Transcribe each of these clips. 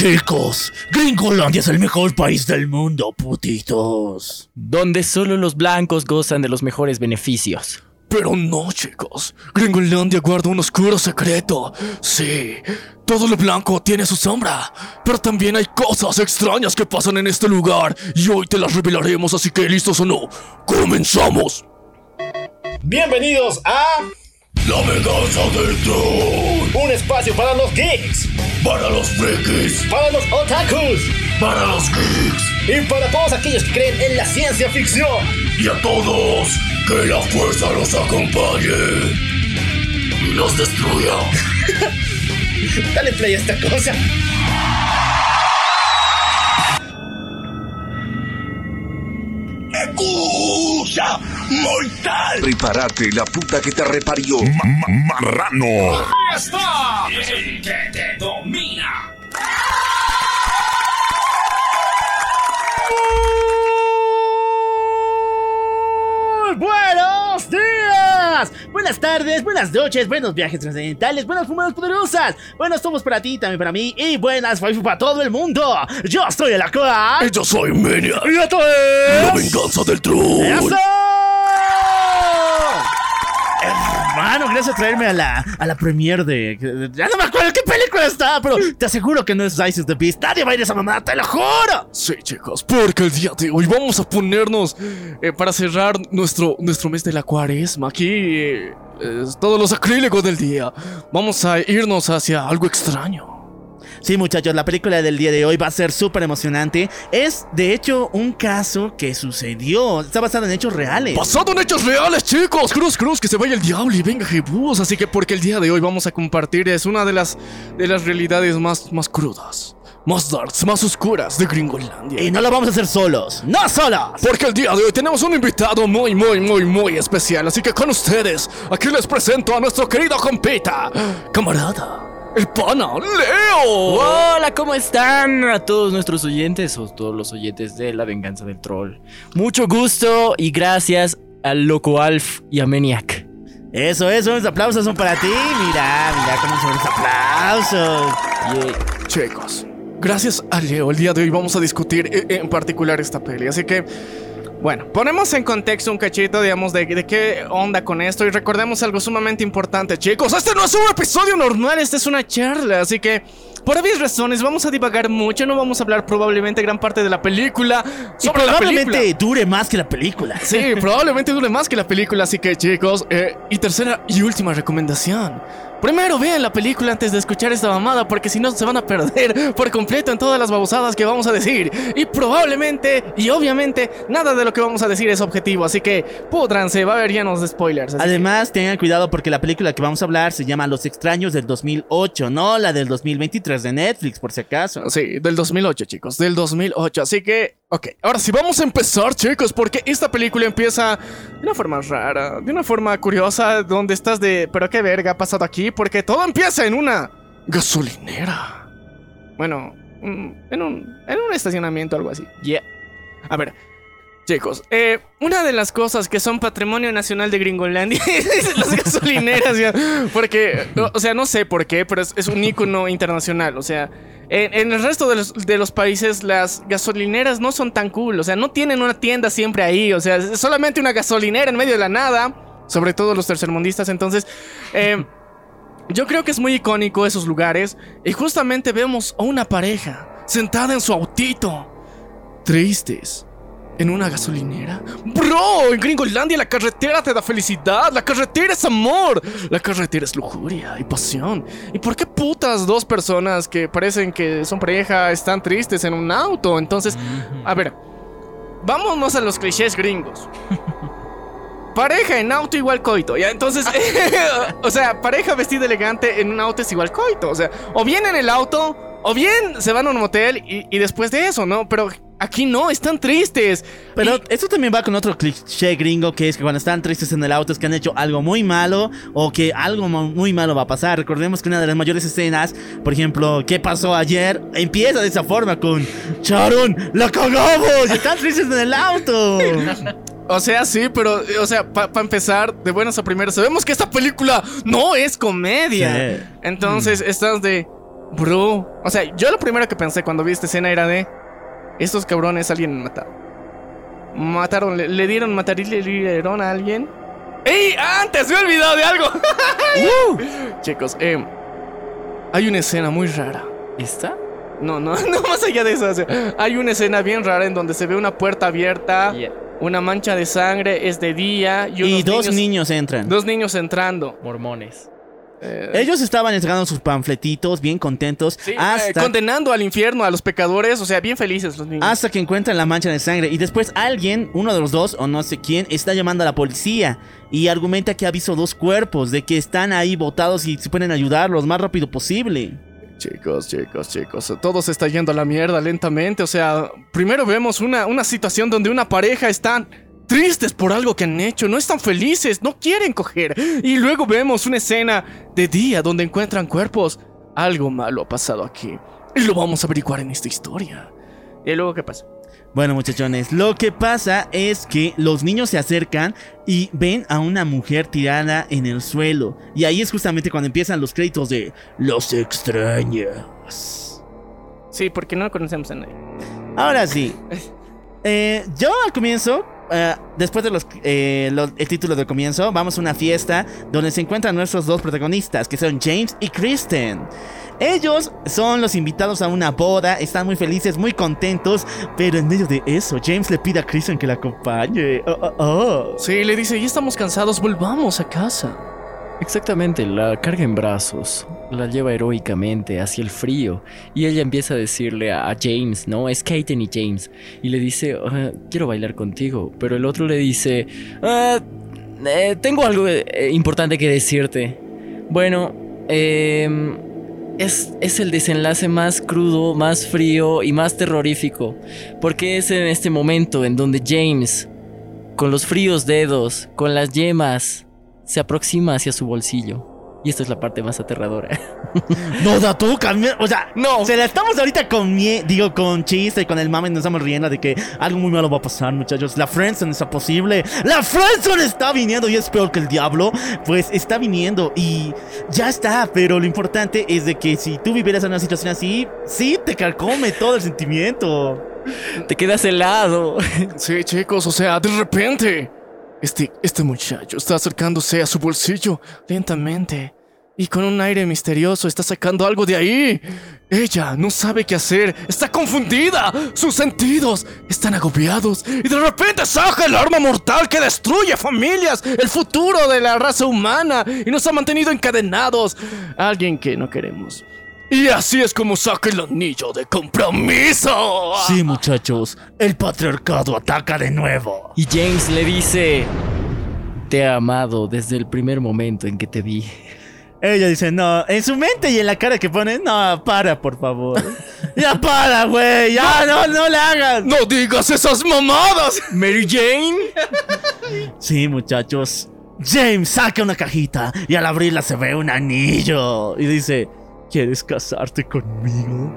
chicos, Gringolandia es el mejor país del mundo, putitos. Donde solo los blancos gozan de los mejores beneficios. Pero no, chicos. Gringolandia guarda un oscuro secreto. Sí, todo lo blanco tiene su sombra. Pero también hay cosas extrañas que pasan en este lugar. Y hoy te las revelaremos, así que listos o no, comenzamos. Bienvenidos a La venganza del troll. un espacio para los geeks, Para los frikis. para los otakus Para los geeks. y para todos aquellos que creen en la ciencia ficción. Y a todos, que la fuerza los acompañe. Y los destruya. Dale play a esta cosa. ¡Escucha! ¡Mortal! Prepárate, la puta que te reparió. ¡Marrano! ¡Está! El que te domina. Buenos días, buenas tardes, buenas noches, buenos viajes trascendentales, buenas fumadas poderosas, buenos tomos para ti, también para mí y buenas waifu para todo el mundo. Yo estoy en la cual. Y yo soy Menia. Y esto La es. venganza del troll. ¡Eso! Hermano, gracias por traerme a la, a la premiere de, Ya no me acuerdo qué película está, pero te aseguro que no es Ice is the Beast. Nadie va a ir a esa mamada, te lo juro. Sí, chicos, porque el día de hoy vamos a ponernos eh, para cerrar nuestro, nuestro mes de la cuaresma. Aquí, eh, es todos los acrílicos del día. Vamos a irnos hacia algo extraño. Sí, muchachos, la película del día de hoy va a ser súper emocionante. Es, de hecho, un caso que sucedió. Está basado en hechos reales. Basado en hechos reales, chicos. Cruz, cruz, que se vaya el diablo y venga Jebus. Así que porque el día de hoy vamos a compartir es una de las, de las realidades más, más crudas, más darks, más oscuras de Gringolandia. Y no lo vamos a hacer solos. ¡No solos! Porque el día de hoy tenemos un invitado muy, muy, muy, muy especial. Así que con ustedes, aquí les presento a nuestro querido compita, camarada, el pana, Leo. Hola, ¿cómo están a todos nuestros oyentes o todos los oyentes de La Venganza del Troll? Mucho gusto y gracias al Loco Alf y a Maniac. Eso, eso, los aplausos son para ti. Mira, mira cómo son los aplausos. Chicos, gracias a Leo, el día de hoy vamos a discutir eh, en particular esta peli. Así que, bueno, ponemos en contexto un cachito, digamos, de, de qué onda con esto. Y recordemos algo sumamente importante, chicos. Este no es un episodio normal, esta es una charla. Así que, por obvias razones, vamos a divagar mucho. No vamos a hablar probablemente gran parte de la película. Y sobre la probablemente película. dure más que la película. Sí, probablemente dure más que la película, así que chicos, eh, y tercera y última recomendación. Primero vean la película antes de escuchar esta mamada, porque si no se van a perder por completo en todas las babosadas que vamos a decir. Y probablemente, y obviamente, nada de lo que vamos a decir es objetivo, así que pudranse, va a haber llenos de spoilers. Además, tengan cuidado porque la película que vamos a hablar se llama Los extraños del 2008, no la del 2023 de Netflix, por si acaso. Sí, del 2008, chicos, del 2008. Así que, ok, ahora sí vamos a empezar, chicos, porque esta película empieza de una forma rara, de una forma curiosa, donde estás de, pero qué verga ha pasado aquí, porque todo empieza en una gasolinera. Bueno, mm, en un, en un estacionamiento, algo así. Yeah. A ver, chicos, eh, una de las cosas que son patrimonio nacional de Gringolandia es las gasolineras, ya. Porque, o, sea, no sé por qué, pero es, es un ícono internacional. O sea, en, el resto de los, países las gasolineras no son tan cool. O sea, no tienen una tienda siempre ahí. O sea, solamente una gasolinera en medio de la nada. Sobre todo los tercermundistas. Entonces, eh, yo creo que es muy icónico esos lugares. Y justamente vemos a una pareja sentada en su autito. Tristes. ¿En una gasolinera? Bro, en Gringolandia la carretera te da felicidad. La carretera es amor. La carretera es lujuria y pasión. ¿Y por qué putas dos personas que parecen que son pareja están tristes en un auto? Entonces, a ver, vámonos a los clichés gringos. Pareja en auto igual coito, ya entonces, o sea, pareja vestida elegante en un auto es igual coito, o sea, o bien en el auto, o bien se van a un motel y, y después de eso, ¿no? Pero aquí no, están tristes. Pero Y- eso también va con otro cliché gringo que es que cuando están tristes en el auto es que han hecho algo muy malo o que algo muy malo va a pasar. Recordemos que una de las mayores escenas, por ejemplo, ¿qué pasó ayer? Empieza de esa forma con Sharon, la cagamos están tristes en el auto. O sea, sí, pero, o sea, para empezar, de buenas a primeras, sabemos que esta película no es comedia. Sí. Entonces, estás de. Bro. O sea, yo lo primero que pensé cuando vi esta escena era de. Estos cabrones alguien mataron. Mataron, le, le dieron matar y le dieron a alguien. ¡Ey! ¡Antes me he olvidado de algo! Chicos, eh, hay una escena muy rara. ¿Está? No, no, no más allá de eso. o sea, hay una escena bien rara en donde se ve una puerta abierta, Yeah. una mancha de sangre, es de día y, dos niños, niños entran. dos niños entrando. Mormones. Eh, Ellos estaban entregando sus panfletitos bien contentos sí, eh, hasta, condenando al infierno a los pecadores, o sea, bien felices los niños. hasta que encuentran la mancha de sangre. Y después alguien, uno de los dos, o no sé quién, está llamando a la policía y argumenta que ha visto dos cuerpos, de que están ahí botados y se pueden ayudar lo más rápido posible. Chicos, chicos, chicos, todo se está yendo a la mierda lentamente. O sea, primero vemos una, una situación donde una pareja están tristes por algo que han hecho, no están felices, no quieren coger. Y luego vemos una escena de día donde encuentran cuerpos. Algo malo ha pasado aquí. Y lo vamos a averiguar en esta historia. ¿Y luego qué pasa? Bueno, muchachones, lo que pasa es que los niños se acercan y ven a una mujer tirada en el suelo. Y ahí es justamente cuando empiezan los créditos de Los extraños. Sí, porque no conocemos a nadie. Ahora sí. Eh, yo al comienzo, eh, después de los, eh, los- el título del comienzo, vamos a una fiesta donde se encuentran nuestros dos protagonistas, que son James y Kristen. Ellos son los invitados a una boda, están muy felices, muy contentos, pero en medio de eso, James le pide a Kristen que la acompañe. Oh, oh, oh. Sí, le dice, ya estamos cansados, volvamos a casa. Exactamente, la carga en brazos, la lleva heroicamente hacia el frío y ella empieza a decirle a, James, ¿no? Es Kaiten y James y le dice, "Ah, quiero bailar contigo, pero el otro le dice, "Ah, eh, tengo algo eh, importante que decirte. Bueno, em, es, es el desenlace más crudo, más frío y más terrorífico, porque es en este momento en donde James, con los fríos dedos, con las yemas, se aproxima hacia su bolsillo. Y esta es la parte más aterradora. No, da tú, cambia- O sea, No. Se la estamos ahorita con mie digo, con chiste y con el mame nos estamos riendo de que algo muy malo va a pasar, muchachos. La Friendzone está posible. La Friendzone está viniendo y es peor que el diablo. Pues está viniendo y ya está. Pero lo importante es de que si tú vivieras en una situación así, sí te carcome todo el sentimiento. Te quedas helado. Sí, chicos, o sea, de repente, este, este muchacho está acercándose a su bolsillo lentamente y con un aire misterioso está sacando algo de ahí. Ella no sabe qué hacer, está confundida, sus sentidos están agobiados y de repente saca el arma mortal que destruye familias, el futuro de la raza humana y nos ha mantenido encadenados alguien que no queremos. Y así es como saca el anillo de compromiso. Sí, muchachos, el patriarcado ataca de nuevo. Y James le dice, te he amado desde el primer momento en que te vi. Ella dice, no, en su mente y en la cara que pone, no, para, por favor. ya para, güey, ya, no, no le hagas. No digas esas mamadas. Mary Jane. Sí, muchachos. James saca una cajita y al abrirla se ve un anillo. Y dice, ¿quieres casarte conmigo?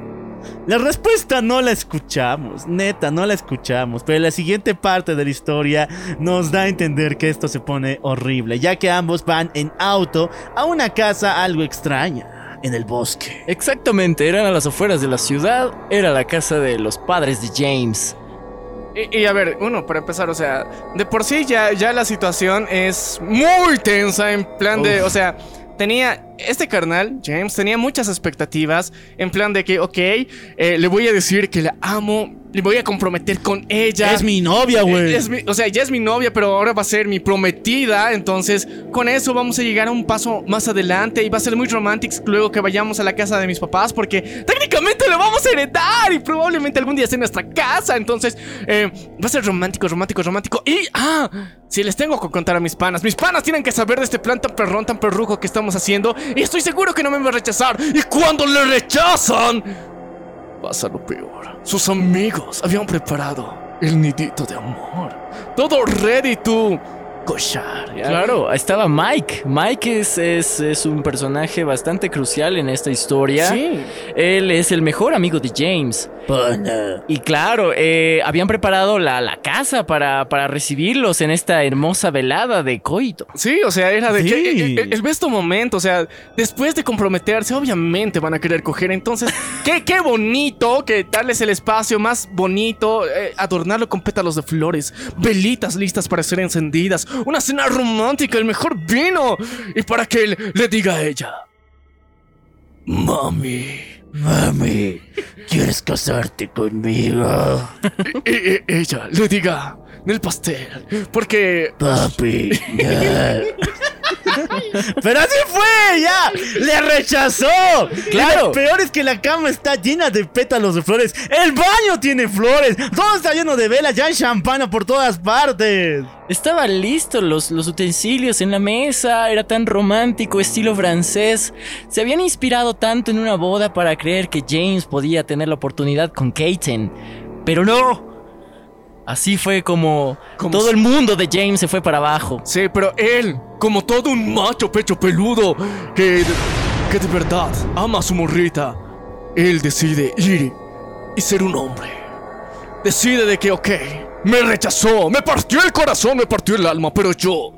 La respuesta no la escuchamos, neta, no la escuchamos. Pero la siguiente parte de la historia nos da a entender que esto se pone horrible, ya que ambos van en auto a una casa algo extraña, en el bosque. Exactamente, eran a las afueras de la ciudad. Era la casa de los padres de James. Y, y a ver, uno, para empezar, o sea, de por sí ya, ya la situación es muy tensa en plan de, o sea, tenía, este carnal, James, tenía muchas expectativas en plan de que, ok, eh, le voy a decir que la amo, le voy a comprometer con ella. Es mi novia, güey. Mi- o sea, ya es mi novia, pero ahora va a ser mi prometida. Entonces, con eso vamos a llegar a un paso más adelante. Y va a ser muy romántico luego que vayamos a la casa de mis papás. Porque técnicamente lo vamos a heredar. Y probablemente algún día sea nuestra casa. Entonces, eh, va a ser romántico, romántico, romántico. Y, ah, si les tengo que contar a mis panas. Mis panas tienen que saber de este plan tan perrón, tan perrujo que estamos haciendo. Y estoy seguro que no me van a rechazar. Y cuando le rechazan pasa lo peor. Sus amigos habían preparado el nidito de amor. Todo ready to cochar. ¿ya? Claro, estaba Mike. Mike es, es, es un personaje bastante crucial en esta historia. Sí. Él es el mejor amigo de James. Y claro, eh, habían preparado la, la casa para, para recibirlos en esta hermosa velada de coito. Sí, o sea, era de Sí. que el- el besto momento, o sea, después de comprometerse, obviamente van a querer coger. Entonces, qué, qué bonito que darles el espacio más bonito, eh, adornarlo con pétalos de flores, velitas listas para ser encendidas, una cena romántica, el mejor vino, y para que él le diga a ella: Mami. Mami, ¿quieres casarte conmigo? Y, y ella le diga del pastel, porque Papi. Pero así fue, ya. Le rechazó. Claro. Y lo peor es que la cama está llena de pétalos de flores. El baño tiene flores. Todo está lleno de velas. Ya hay champana por todas partes. Estaban listos los, los utensilios en la mesa, era tan romántico, estilo francés. Se habían inspirado tanto en una boda para creer que James podía tener la oportunidad con Katen. Pero no. Así fue como Como todo si- el mundo de James se fue para abajo. Sí, pero él, como todo un macho pecho peludo, que, que de verdad ama a su morrita, él decide ir y ser un hombre. Decide de que, ok, me rechazó, me partió el corazón, me partió el alma, pero yo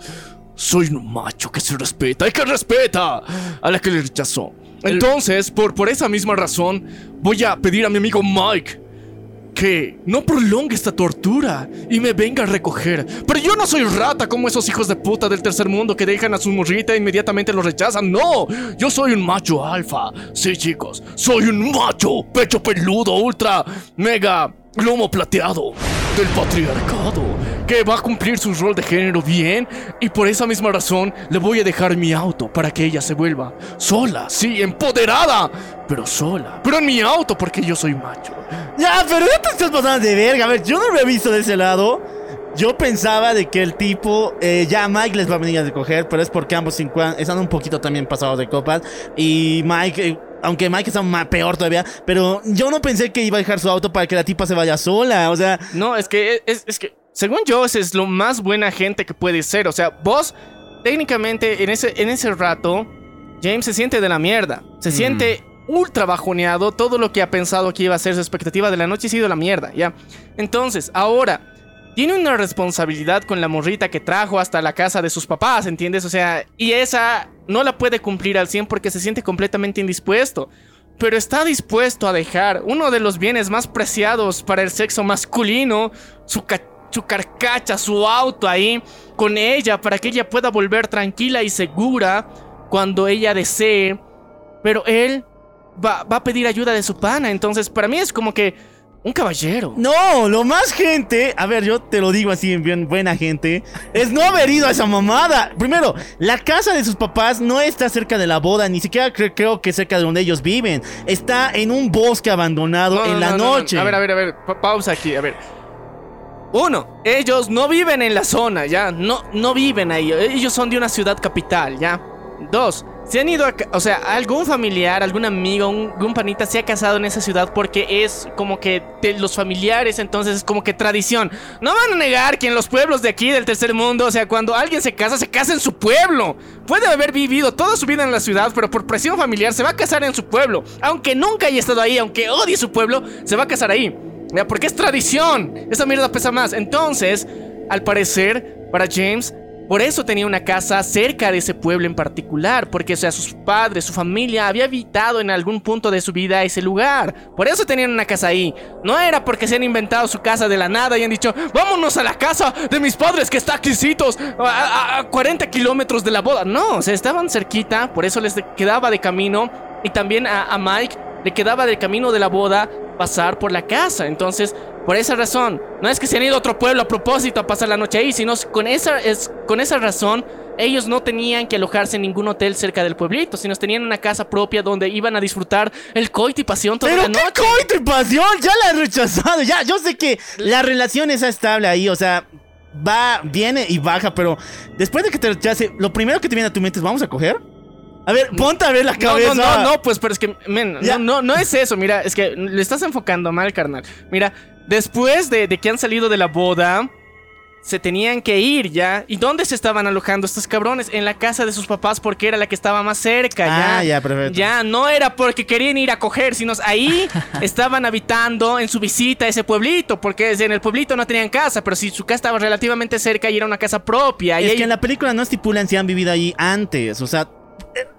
soy un macho que se respeta y que respeta a la que le rechazó. Entonces, por, por esa misma razón, voy a pedir a mi amigo Mike que no prolongue esta tortura y me venga a recoger. Pero yo no soy rata como esos hijos de puta del tercer mundo que dejan a su morrita e inmediatamente lo rechazan. No, yo soy un macho alfa. Sí, chicos, soy un macho, pecho peludo, ultra, mega, lomo plateado del patriarcado que va a cumplir su rol de género bien y por esa misma razón le voy a dejar mi auto para que ella se vuelva sola, sí, empoderada, pero sola, pero en mi auto porque yo soy macho. Ya, pero ya te estás pasando de verga. A ver, yo no lo he visto de ese lado. Yo pensaba de que el tipo, eh, ya Mike les va a venir a recoger, pero es porque ambos están un poquito también pasados de copas. Y Mike, eh, aunque Mike está más peor todavía, pero yo no pensé que iba a dejar su auto para que la tipa se vaya sola. O sea, No, es que es, es que según yo ese es lo más buena gente que puede ser, o sea, vos técnicamente en ese en ese rato James se siente de la mierda, se siente ultra bajoneado, todo lo que ha pensado que iba a ser su expectativa de la noche ha sido la mierda, ¿ya? Entonces, ahora tiene una responsabilidad con la morrita que trajo hasta la casa de sus papás, ¿entiendes? O sea, y esa no la puede cumplir al 100 porque se siente completamente indispuesto. Pero está dispuesto a dejar uno de los bienes más preciados para el sexo masculino, su, ca- su carcacha, su auto ahí, con ella, para que ella pueda volver tranquila y segura cuando ella desee. Pero él va, va a pedir ayuda de su pana, entonces para mí es como que un caballero. no, lo más gente, a ver, yo te lo digo así en bien buena gente, es no haber ido a esa mamada. Primero, la casa de sus papás no está cerca de la boda, ni siquiera cre- creo que cerca de donde ellos viven. Está en un bosque abandonado No, en no, la no, no, no. noche. A ver, a ver, a ver. pa- pausa aquí, a ver. Uno, ellos no viven en la zona, ya. No, no viven ahí. Ellos son de una ciudad capital, ya. Dos, se han ido a. O sea, algún familiar, algún amigo, un, un panita se ha casado en esa ciudad porque es como que de los familiares, entonces es como que tradición. No van a negar que en los pueblos de aquí, del tercer mundo, o sea, cuando alguien se casa, se casa en su pueblo. Puede haber vivido toda su vida en la ciudad, pero por presión familiar se va a casar en su pueblo. Aunque nunca haya estado ahí, aunque odie su pueblo, se va a casar ahí. Porque es tradición. Esa mierda pesa más. Entonces, al parecer, para James, por eso tenía una casa cerca de ese pueblo en particular. Porque, o sea, sus padres, su familia había habitado en algún punto de su vida ese lugar. Por eso tenían una casa ahí. No era porque se han inventado su casa de la nada y han dicho, vámonos a la casa de mis padres que está aquisitos a, a- a 40 kilómetros de la boda. No, o sea, estaban cerquita, por eso les quedaba de camino. Y también a, a Mike le quedaba de camino de la boda pasar por la casa. Entonces, por esa razón, no es que se han ido a otro pueblo a propósito a pasar la noche ahí, sino con esa, es, con esa razón ellos no tenían que alojarse en ningún hotel cerca del pueblito, sino tenían una casa propia donde iban a disfrutar el coito y pasión toda Pero la qué coito y pasión, ya la he rechazado. Ya, yo sé que la relación es estable ahí, o sea, va, viene y baja, pero después de que te rechace, lo primero que te viene a tu mente es, ¿vamos a coger? A ver, ponte a ver la cabeza. no, no, no, pues, pero es que, men, no, no, no es eso, mira, es que le estás enfocando mal, carnal. Mira, después de, de que han salido de la boda, se tenían que ir ya. ¿Y dónde se estaban alojando estos cabrones? En la casa de sus papás porque era la que estaba más cerca, ya. Ah, ya, perfecto. Ya, no era porque querían ir a coger, sino ahí estaban habitando en su visita a ese pueblito, porque en el pueblito no tenían casa, pero si su casa estaba relativamente cerca y era una casa propia. Es que en la película no estipulan si han vivido ahí antes, o sea...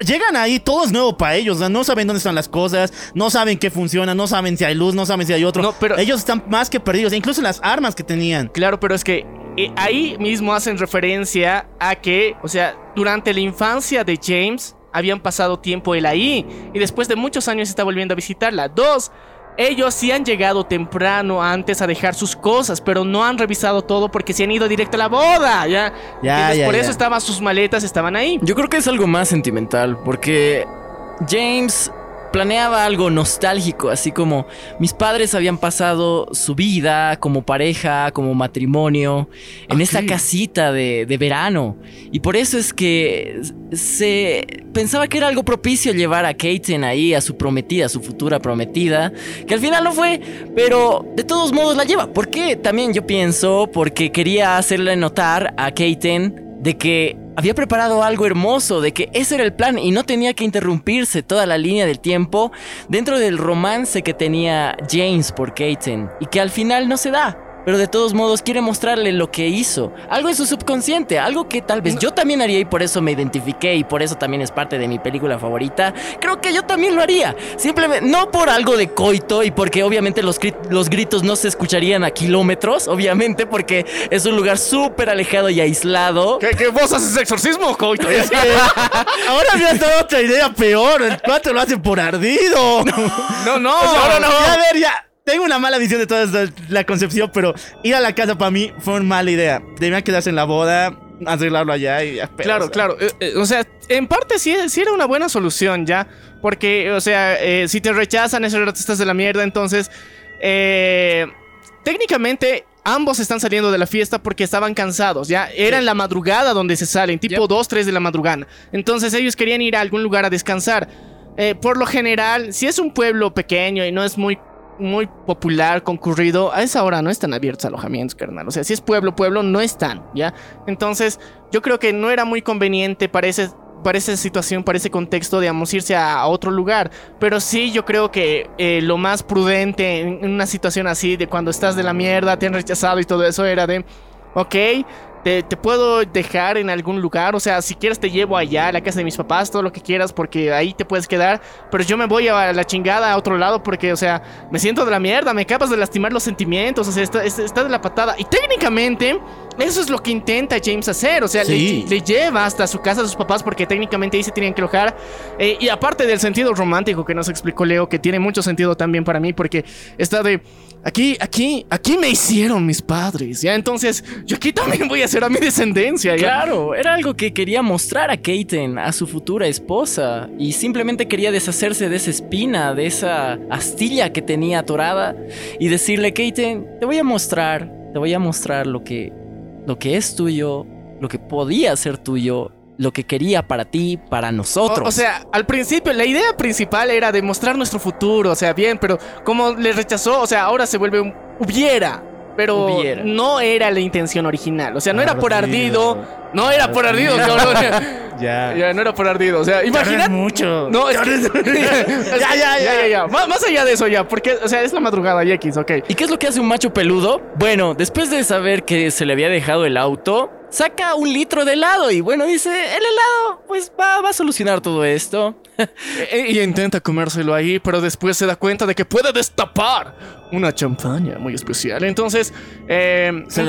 Llegan ahí, todo es nuevo para ellos, o sea, no saben dónde están las cosas, no saben qué funciona, no saben si hay luz, no saben si hay otro. No, pero- Ellos están más que perdidos, incluso las armas que tenían. Claro, pero es que eh, ahí mismo hacen referencia a que, o sea, durante la infancia de James habían pasado tiempo él ahí y después de muchos años está volviendo a visitarla. Dos, ellos sí han llegado temprano antes a dejar sus cosas, pero no han revisado todo porque se han ido directo a la boda, ¿ya? Ya, ya, por ya. eso estaban sus maletas, estaban ahí. Yo creo que es algo más sentimental, porque James planeaba algo nostálgico, así como mis padres habían pasado su vida como pareja, como matrimonio, en esta casita de, de verano. Y por eso es que se pensaba que era algo propicio llevar a Kaiten ahí, a su prometida, a su futura prometida, que al final no fue, pero de todos modos la lleva. ¿Por qué? También yo pienso porque quería hacerle notar a Kaiten de que había preparado algo hermoso, de que ese era el plan y no tenía que interrumpirse toda la línea del tiempo dentro del romance que tenía James por Kaiten y que al final no se da. Pero de todos modos quiere mostrarle lo que hizo. Algo en su subconsciente, algo que tal vez yo también haría y por eso me identifiqué y por eso también es parte de mi película favorita. Creo que yo también lo haría. Simplemente, no por algo de coito y porque obviamente los, los gritos no se escucharían a kilómetros, obviamente porque es un lugar súper alejado y aislado. ¿Qué, qué vos haces exorcismo, coito? Es que ahora me has dado otra idea peor. El cuatro lo hacen por ardido. No, no, O sea, no, no. ya, A ver, ya. Tengo una mala visión de toda la concepción, pero ir a la casa para mí fue una mala idea. Debían quedarse en la boda, arreglarlo allá y ya. Claro, o sea, claro. Eh, eh, o sea, en parte sí, sí era una buena solución ya. Porque, o sea, eh, si te rechazan, ese rato estás de la mierda. Entonces, técnicamente, ambos están saliendo de la fiesta porque estaban cansados. Ya era en la madrugada donde se salen, tipo 2, 3 de la madrugada. Entonces, ellos querían ir a algún lugar a descansar. Eh, por lo general, si es un pueblo pequeño y no es muy muy popular, concurrido, a esa hora no están abiertos alojamientos, carnal. O sea, si es pueblo, pueblo, no están, ¿ya? Entonces, yo creo que no era muy conveniente para ese para esa situación, para ese contexto, digamos, irse a, otro lugar. Pero sí, yo creo que eh, lo más prudente en, en una situación así, de cuando estás de la mierda, te han rechazado y todo eso, era de, ok, te, puedo dejar en algún lugar, o sea, si quieres te llevo allá, a la casa de mis papás, todo lo que quieras, porque ahí te puedes quedar, pero yo me voy a la chingada a otro lado porque, o sea, me siento de la mierda, me acabas de lastimar los sentimientos, o sea, está de la patada. Y técnicamente, eso es lo que intenta James hacer, o sea, le- Sí. le, lleva hasta su casa a sus papás porque técnicamente ahí se tenían que alojar. Eh, y aparte del sentido romántico que nos explicó Leo, que tiene mucho sentido también para mí, porque está de aquí, aquí, aquí me hicieron mis padres, ya entonces yo aquí también voy a hacer a mi descendencia, ya. Claro, era algo que quería mostrar a Kaiten, a su futura esposa, y simplemente quería deshacerse de esa espina, de esa astilla que tenía atorada, y decirle, Kaiten, te voy a mostrar, te voy a mostrar lo que, lo que es tuyo, lo que podía ser tuyo, lo que quería para ti, para nosotros. O, sea, al principio la idea principal era demostrar nuestro futuro, o sea, bien, pero como le rechazó, o sea, ahora se vuelve un hubiera. Pero no era la intención original. O sea, no era por Ardido. No era por ardido, cabrón. Ya. Ya, no era por ardido. O sea, imagínate. mucho. No, es que- Ya, ya, ya. ya. Más, más allá de eso ya, porque, o sea, es la madrugada y X, ok. ¿Y qué es lo que hace un macho peludo? Bueno, después de saber que se le había dejado el auto, saca un litro de helado y bueno, dice, el helado pues va, va a solucionar todo esto. E- Y intenta comérselo ahí, pero después se da cuenta de que puede destapar una champaña muy especial. Entonces, eh, Se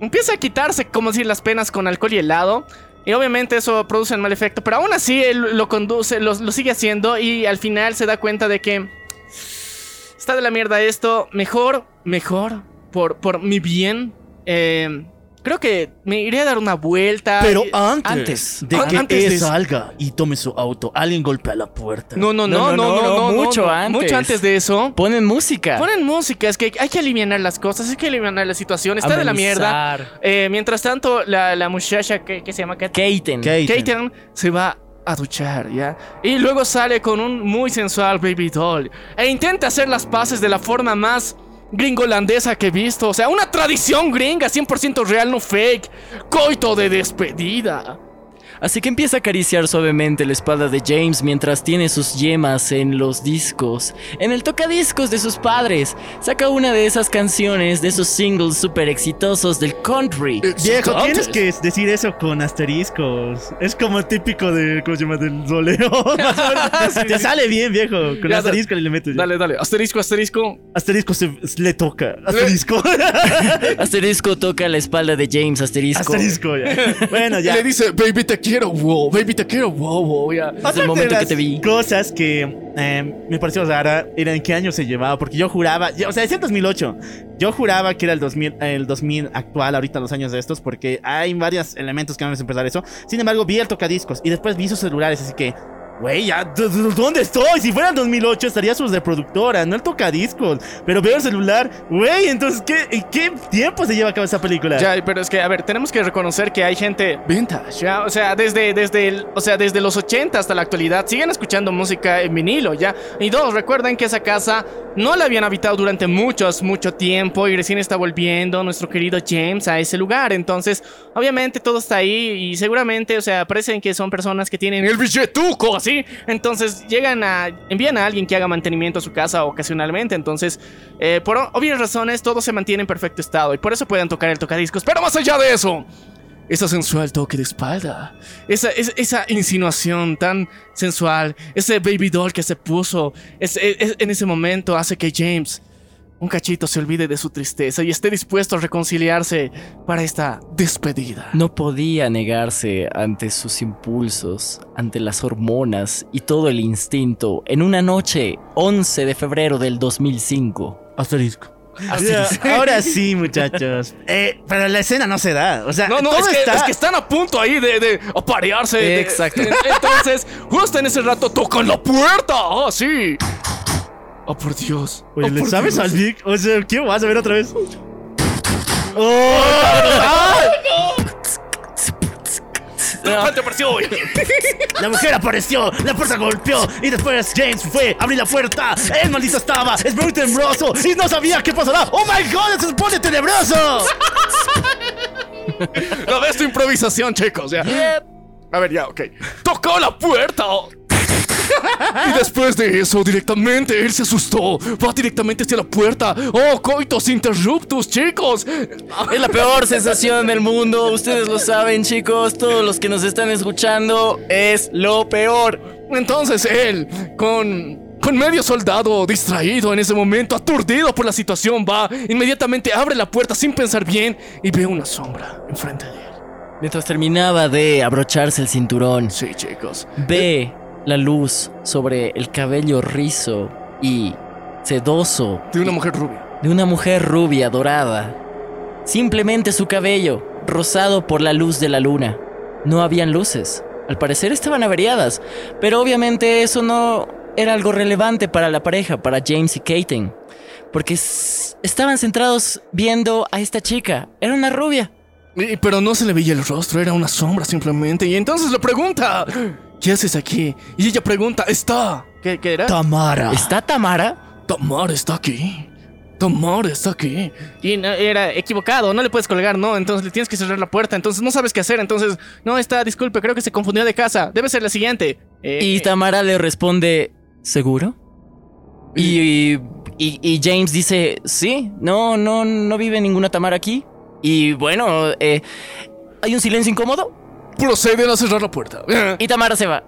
empieza, a quitarse, como decir, las penas con alcohol y helado. Y obviamente eso produce un mal efecto, pero aún así él lo conduce, lo, lo sigue haciendo y al final se da cuenta de que está de la mierda esto. Mejor, mejor, por, por mi bien. eh, creo que me iré a dar una vuelta. Pero antes, antes. de que antes de- salga y tome su auto, alguien golpea la puerta. No, no, No, no, no, no, no, no, no, mucho no, antes. Mucho antes de eso. Ponen música. Ponen música, es que hay que aliviar las cosas, hay que aliviar la situación, está de la mierda. Eh, mientras tanto, la, la muchacha que, que se llama Kat- Kaiten. Kaiten. Kaiten se va a duchar, ¿ya? Y luego sale con un muy sensual baby doll e intenta hacer las paces de la forma más gringolandesa que he visto. O sea, una tradición gringa, 100% real, no fake. Coito de despedida. Así que empieza a acariciar suavemente la espalda de James mientras tiene sus yemas en los discos, en el tocadiscos de sus padres. Saca una de esas canciones, de esos singles súper exitosos del country. Viejo, tienes que decir eso con asteriscos. Es como típico de, ¿cómo se llama? Del soleo. Más o menos. Te sale bien, viejo. Con Ya, asterisco le metes. ya. Dale, dale. Asterisco, asterisco. Asterisco se, le toca. Asterisco. Asterisco toca la espalda de James, asterisco. asterisco, ya. Bueno, ya. le dice, baby, te quiero, wow. Baby, te quiero, wow, wow. Ya. Otra el momento de que te vi. Cosas que eh, me pareció rara era en qué año se llevaba, porque yo juraba, yo- o sea, decía el 2008. Yo juraba que era el 2000, el 2000 actual, ahorita los años de estos, porque hay varios elementos que van a empezar eso. Sin embargo, vi el tocadiscos y después vi sus celulares, así que. Güey, ya, ¿d- d- ¿dónde estoy? Si fuera el 2008 estaría sus de productora, no el tocadiscos. Pero veo el celular, güey, entonces, ¿qué, ¿qué tiempo se lleva a cabo esa película? Ya, pero es que, a ver, tenemos que reconocer que hay gente vintage, ya, o sea, desde, desde, el- o sea, desde los 80 hasta la actualidad, siguen escuchando música en vinilo, ya. Y dos, recuerden que esa casa no la habían habitado durante muchos, mucho tiempo y recién está volviendo nuestro querido James a ese lugar. Entonces, obviamente todo está ahí y seguramente, o sea, parecen que son personas que tienen el billetuco, así. Entonces, llegan a, envían a alguien que haga mantenimiento a su casa ocasionalmente. Entonces, eh, por obvias razones, todo se mantiene en perfecto estado y por eso pueden tocar el tocadiscos. Pero más allá de eso, ese sensual toque de espalda, esa, esa, esa insinuación tan sensual, ese baby doll que se puso, en ese momento hace que James, un cachito, se olvide de su tristeza y esté dispuesto a reconciliarse para esta despedida. No podía negarse ante sus impulsos, ante las hormonas y todo el instinto en una noche 11 de febrero del 2005. Asterisco. Ya, ahora sí, muchachos. Eh, pero la escena no se da. O sea, No, no, todo es que, está- es que están a punto ahí de, de aparearse. de- Exacto. Entonces, justo en ese rato tocan la puerta. Ah, sí. Oh, por Dios. Oye, Oh, ¿le sabes Dios. al Vic? O sea, ¿qué vas a ver otra vez? ¡Oh! ¿Cuál te pareció? La mujer apareció, la puerta golpeó y después James fue, abrí la puerta, el maldito estaba, es muy tenebroso y no sabía qué pasará. ¡Oh my god, se pone tenebroso! La ves tu improvisación, chicos. Ya. A ver, ya, ok. Tocó la puerta. Y después de eso, directamente él se asustó. Va directamente hacia la puerta. Oh, coitos interruptus, chicos. Es la peor sensación del mundo, ustedes lo saben chicos, todos los que nos están escuchando, es lo peor. Entonces él, con, con medio soldado distraído en ese momento, aturdido por la situación, va, inmediatamente abre la puerta sin pensar bien y ve una sombra enfrente de él. Mientras terminaba de abrocharse el cinturón, Sí, chicos. ve la luz sobre el cabello rizo y sedoso De una mujer rubia. de una mujer rubia dorada. Simplemente su cabello, rosado por la luz de la luna. No habían luces. Al parecer estaban averiadas, pero obviamente eso no era algo relevante para la pareja, para James y Katen, porque estaban centrados viendo a esta chica. Era una rubia. Y- pero no se le veía el rostro, era una sombra simplemente. Y entonces le pregunta, ¿qué haces aquí? Y ella pregunta, ¿está? ¿Qué, qué era? Tamara. ¿Está Tamara? Tamar está aquí. Tamar está aquí. Y no, era equivocado, no le puedes colgar, no. Entonces le tienes que cerrar la puerta. Entonces no sabes qué hacer. Entonces, no está, disculpe, creo que se confundió de casa. Debe ser la siguiente. Eh, Y Tamara le responde, ¿seguro? Y, y, y James dice, sí, no, no, no vive ninguna Tamara aquí. Y bueno, eh, hay un silencio incómodo proceden a cerrar la puerta. y Tamara se va.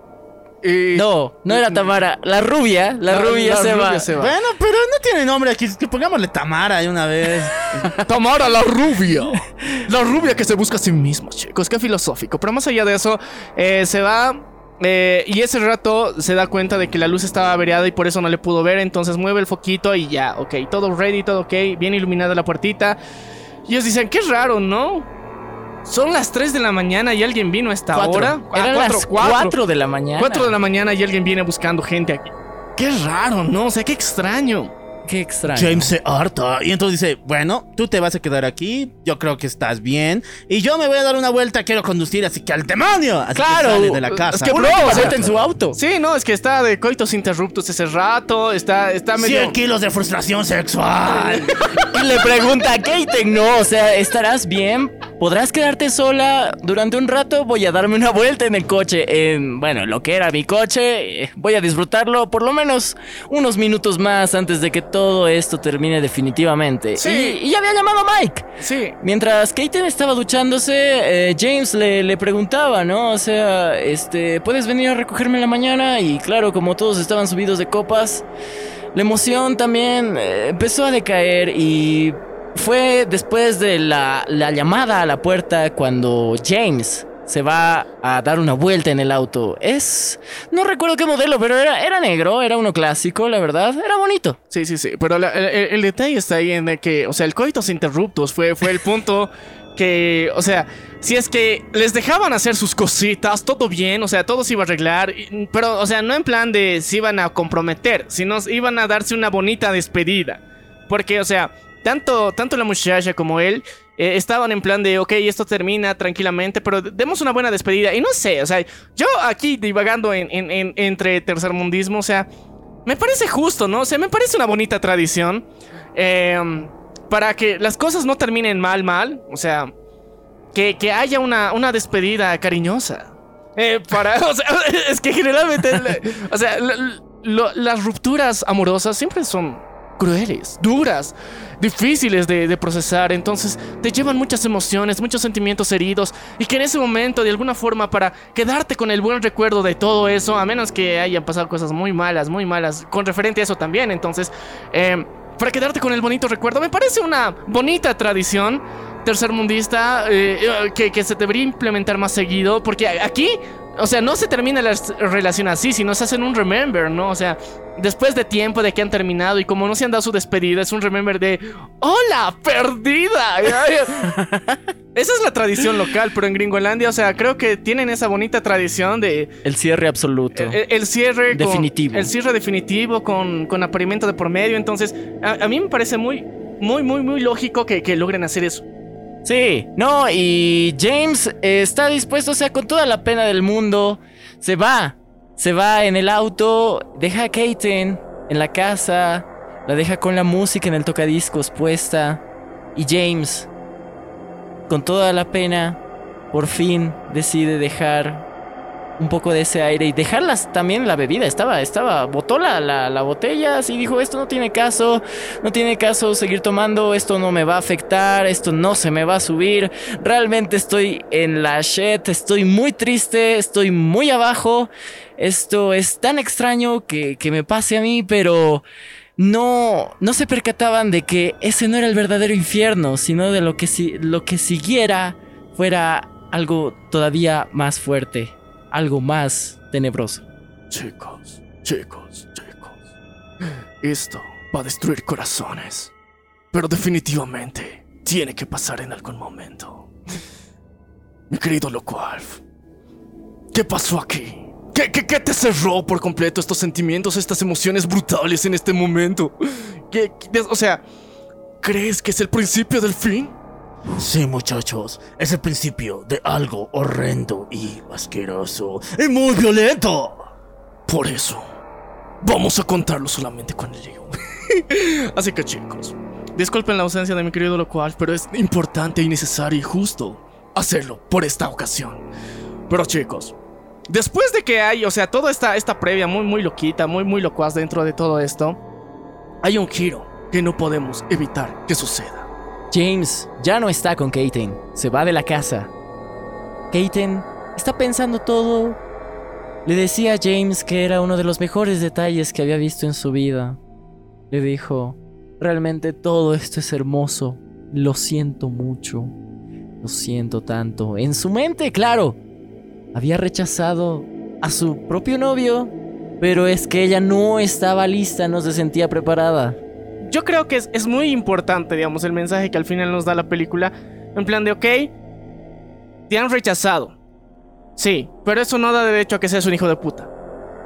Y- No, no era Tamara, la rubia, la, rubia, se, va. se va. Bueno, pero no tiene nombre aquí. Que pongámosle Tamara de una vez. Tamara, la rubia. La rubia que se busca a sí misma, chicos. Qué filosófico. Pero más allá de eso, eh, se va. eh, y ese rato se da cuenta de que la luz estaba averiada y por eso no le pudo ver. Entonces mueve el foquito y ya, ok. Todo ready, todo ok. Bien iluminada la puertita. Y ellos dicen, qué raro, ¿no? Son las 3 de la mañana y alguien vino a esta Cuatro. hora. Ah, Eran cuatro, las cuatro. 4 de la mañana. 4 de la mañana y alguien viene buscando gente aquí. Qué raro, ¿no? O sea, qué extraño. qué extraño. James se harta y entonces dice, bueno, tú te vas a quedar aquí, yo creo que estás bien y yo me voy a dar una vuelta, quiero conducir, así que al demonio. Así que Claro, sale de la es casa. que bro, suelta en su auto. Sí, no, es que está de coitos interruptos ese rato, está, está medio... 100 kilos de frustración sexual. Y le pregunta a Kaiten, no, o sea, ¿estarás bien? ¿Podrás quedarte sola durante un rato? Voy a darme una vuelta en el coche. En, bueno, lo que era mi coche. eh, Voy a disfrutarlo por lo menos unos minutos más antes de que todo esto termine definitivamente. Sí. Y, y ya había llamado a Mike. Sí, Mientras Kaiten estaba duchándose, eh, James le, le preguntaba, ¿no? O sea, este, ¿puedes venir a recogerme en la mañana? Y claro, como todos estaban subidos de copas, la emoción también eh, empezó a decaer y fue después de la, la llamada a la puerta cuando James se va a dar una vuelta en el auto. Es... No recuerdo qué modelo, pero era, era negro, era uno clásico, la verdad. Era bonito. Sí, sí, sí. Pero la- el, detalle está ahí en el que, o sea, el coitos interruptos fue, fue el punto que, o sea, si es que les dejaban hacer sus cositas, todo bien, o sea, todo se iba a arreglar, pero, o sea, no en plan de se iban a comprometer, sino iban a darse una bonita despedida. Porque, o sea, tanto, tanto la muchacha como él eh, estaban en plan de, ok, esto termina tranquilamente, pero demos una buena despedida. Y no sé, o sea, yo aquí divagando en, en- en- entre tercermundismo, o sea, me parece justo, ¿no? O sea, me parece una bonita tradición. eh, para que las cosas no terminen mal, mal. O sea, que, que haya una, una despedida cariñosa. Eh, para, es que generalmente, o sea, las rupturas amorosas siempre son crueles, duras, difíciles de, procesar. Entonces te llevan muchas emociones, muchos sentimientos heridos. Y que en ese momento, de alguna forma, para quedarte con el buen recuerdo de todo eso, a menos que hayan pasado cosas muy malas, muy malas, con referente a eso también. Entonces, eh, para quedarte con el bonito recuerdo, me parece una bonita tradición tercermundista eh, eh, que, que se debería implementar más seguido. Porque aquí, o sea, no se termina la relación así, sino se hacen un remember, ¿no? O sea, después de tiempo de que han terminado y como no se han dado su despedida, es un remember de ¡Hola, perdida! Esa es la tradición local, pero en Gringolandia, o sea, creo que tienen esa bonita tradición de El cierre absoluto. el, el cierre con- Definitivo. el cierre definitivo con, con apareamiento de por medio. Entonces, a, a mí me parece muy, muy, muy, muy lógico que, que logren hacer eso. Sí, no, y James eh, está dispuesto, o sea, con toda la pena del mundo, se va, se va en el auto, deja a Kaiten en la casa, la deja con la música en el tocadiscos puesta, y James, con toda la pena, por fin decide dejar un poco de ese aire y dejarlas también la bebida. Estaba, estaba, botó la, la, la botella así dijo, esto no tiene caso, no tiene caso seguir tomando, esto no me va a afectar, esto no se me va a subir. Realmente estoy en la shit, estoy muy triste, estoy muy abajo. Esto es tan extraño que, que me pase a mí, pero no, no se percataban de que ese no era el verdadero infierno, sino de lo que, si, lo que siguiera fuera algo todavía más fuerte, algo más tenebroso. Chicos, chicos, chicos. Esto va a destruir corazones. Pero definitivamente tiene que pasar en algún momento. Mi querido Locualf, ¿qué pasó aquí? ¿Qué, qué, qué te cerró por completo estos sentimientos, estas emociones brutales en este momento? ¿Qué- o sea, ¿crees que es el principio del fin? Sí, muchachos, es el principio de algo horrendo y asqueroso y muy violento. Por eso, vamos a contarlo solamente con Leo. Así que chicos, disculpen la ausencia de mi querido Locual, pero es importante y necesario y justo hacerlo por esta ocasión. Pero chicos, después de que hay, o sea, toda esta, esta previa muy, muy loquita, muy, muy locuaz dentro de todo esto, hay un giro que no podemos evitar que suceda. James ya no está con Kaiten, se va de la casa. Kaiten está pensando todo. Le decía a James que era uno de los mejores detalles que había visto en su vida. Le dijo, realmente todo esto es hermoso. Lo siento mucho. Lo siento tanto. En su mente, claro. Había rechazado a su propio novio. Pero es que ella no estaba lista, no se sentía preparada. Yo creo que es, es muy importante, digamos, el mensaje que al final nos da la película. En plan de, ok, te han rechazado. Sí, pero eso no da derecho a que seas un hijo de puta.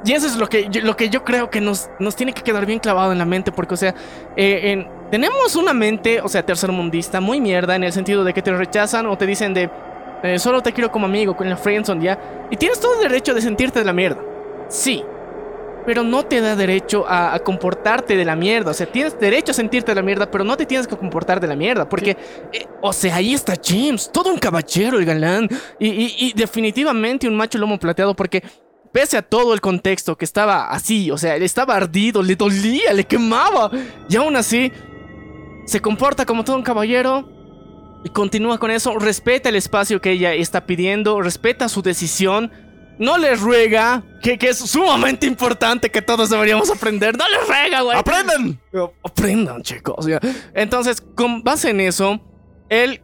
Y eso es lo que, lo que yo creo que nos, nos tiene que quedar bien clavado en la mente, porque, o sea, eh, en- tenemos una mente, o sea, tercermundista, muy mierda, en el sentido de que te rechazan o te dicen de, eh, solo te quiero como amigo, con la friendzone, ya. Y tienes todo el derecho de sentirte de la mierda. Sí. Pero no te da derecho a, a comportarte de la mierda. O sea, tienes derecho a sentirte de la mierda, pero no te tienes que comportar de la mierda. Porque, eh, o sea, ahí está James, todo un caballero, el galán. Y, y- y definitivamente un macho lomo plateado, porque pese a todo el contexto que estaba así, o sea, él estaba ardido, le dolía, le quemaba. Y aún así, se comporta como todo un caballero. Y continúa con eso, respeta el espacio que ella está pidiendo, respeta su decisión. No le ruega, que, que es sumamente importante que todos deberíamos aprender. No le ruega, güey. ¡Aprendan! Aprendan, chicos. ya. Entonces, con base en eso, él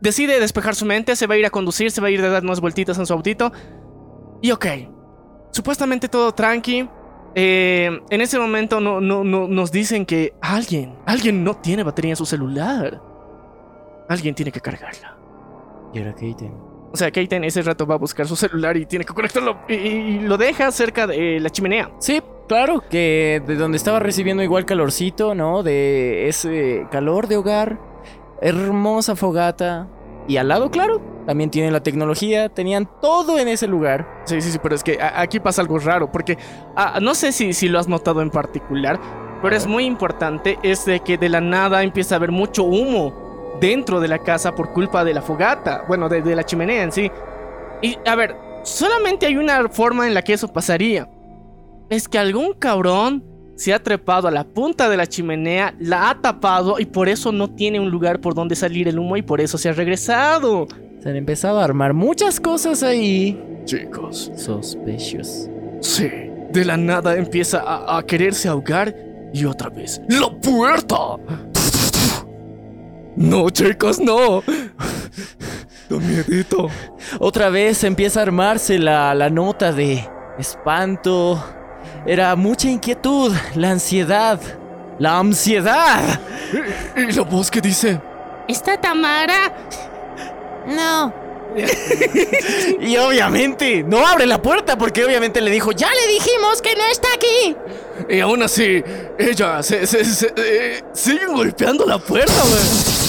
decide despejar su mente, se va a ir a conducir, se va a ir a dar unas vueltitas en su autito. Y ok, supuestamente todo tranqui. Eh, en ese momento no, no, no- nos dicen que alguien, alguien no tiene batería en su celular. Alguien tiene que cargarla. Y era Kaiten. O sea, Keiten ese rato va a buscar su celular y tiene que conectarlo y, y lo deja cerca de la chimenea. Sí, claro, que de donde estaba recibiendo igual calorcito, ¿no? De ese calor de hogar, hermosa fogata. Y al lado, claro, también tienen la tecnología, tenían todo en ese lugar. Sí, sí, sí, pero es que aquí pasa algo raro, porque ah, no sé si, si lo has notado en particular, pero es muy importante, es de que de la nada empieza a haber mucho humo dentro de la casa por culpa de la fogata, bueno, de, de la chimenea en sí. Y a ver, solamente hay una forma en la que eso pasaría. Es que algún cabrón se ha trepado a la punta de la chimenea, la ha tapado y por eso no tiene un lugar por donde salir el humo y por eso se ha regresado. Se han empezado a armar muchas cosas ahí. Chicos. Sospechosos. Sí, de la nada empieza a, a quererse ahogar y otra vez. ¡La puerta! No, chicos, no. Da miedito. Otra vez empieza a armarse la, la nota de espanto. Era mucha inquietud, la ansiedad, la ansiedad. Y la voz que dice. ¿Está Tamara? No. Y obviamente no abre la puerta porque obviamente le dijo, ya le dijimos que no está aquí. Y aún así, ella se, se, se- eh, sigue golpeando la puerta, güey.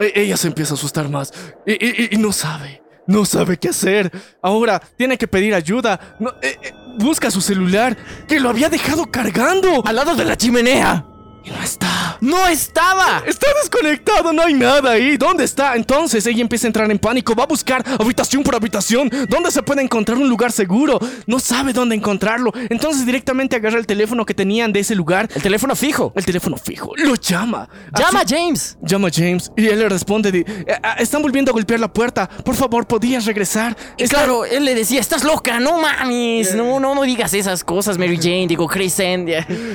E- Ella se empieza a asustar más y, y- y no sabe, no sabe qué hacer. Ahora tiene que pedir ayuda. Eh, eh, busca su celular que lo había dejado cargando. Al lado de la chimenea. Y no está. No estaba. Está desconectado, no hay nada ahí. ¿Dónde está? Entonces ella empieza a entrar en pánico. Va a buscar habitación por habitación. ¿Dónde se puede encontrar un lugar seguro? No sabe dónde encontrarlo. Entonces directamente agarra el teléfono que tenían de ese lugar. El teléfono fijo. El teléfono fijo. Lo llama. Llama a James. Llama a James y él le responde de, "Eh, ah, están volviendo a golpear la puerta. Por favor, ¿podías regresar? Y Está- claro, él le decía, estás loca, no mames, no, no, no digas esas cosas, Mary Jane, digo, Chris End.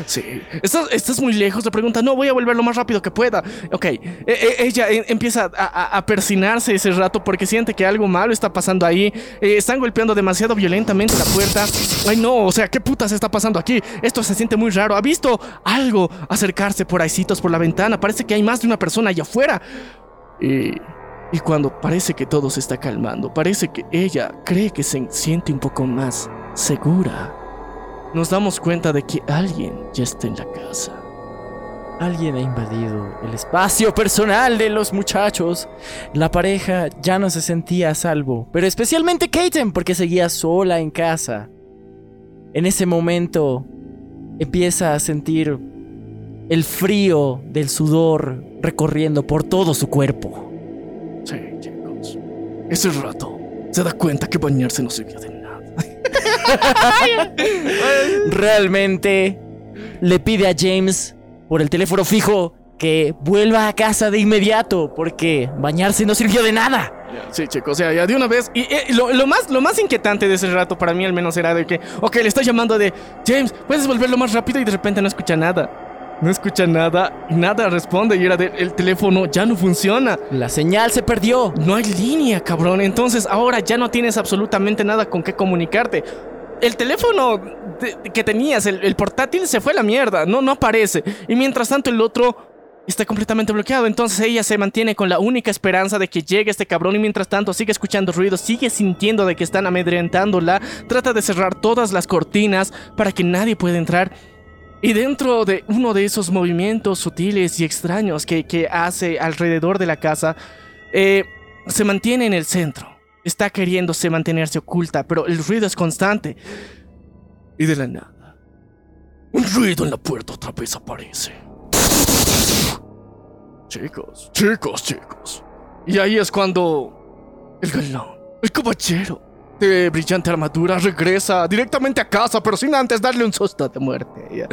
Sí. ¿Estás, estás muy lejos. Le pregunta, no, voy a volver lo más rápido que pueda. Ok. E- e- ella eh, empieza a, a- persinarse ese rato porque siente que algo malo está pasando ahí. Eh, están golpeando demasiado violentamente la puerta. Ay, no, o sea, ¿qué putas está pasando aquí? Esto se siente muy raro. ¿Ha visto algo acercarse por ahícitos por la ventana? Parece que hay más de una persona allá afuera. Y cuando parece que todo se está calmando, parece que ella cree que se siente un poco más segura. Nos damos cuenta de que alguien ya está en la casa. Alguien ha invadido el espacio personal de los muchachos. La pareja ya no se sentía a salvo, pero especialmente Katen porque seguía sola en casa. En ese momento empieza a sentir el frío del sudor recorriendo por todo su cuerpo. Sí, chicos. Ese rato se da cuenta que bañarse no sirvió de nada. Realmente le pide a James por el teléfono fijo que vuelva a casa de inmediato porque bañarse no sirvió de nada. Sí, chicos, o sea, ya de una vez. Y, eh, lo, lo más, lo más inquietante de ese rato para mí al menos era de que, ok, le está llamando de James, puedes volverlo más rápido y de repente no escucha nada. No escucha nada, nada responde y era de, el teléfono ya no funciona. La señal se perdió. No hay línea, cabrón. Entonces ahora ya no tienes absolutamente nada con qué comunicarte. El teléfono que tenías, el, portátil, se fue a la mierda. No, no aparece. Y mientras tanto el otro está completamente bloqueado. Entonces ella se mantiene con la única esperanza de que llegue este cabrón y mientras tanto sigue escuchando ruidos, sigue sintiendo de que están amedrentándola, trata de cerrar todas las cortinas para que nadie pueda entrar. Y dentro de uno de esos movimientos sutiles y extraños que, que hace alrededor de la casa, eh, se mantiene en el centro. Está queriéndose mantenerse oculta, pero el ruido es constante. Y de la nada, un ruido en la puerta otra vez aparece. Chicos, chicos, chicos. Y ahí es cuando el galán, el caballero de brillante armadura regresa directamente a casa, pero sin antes darle un susto de muerte.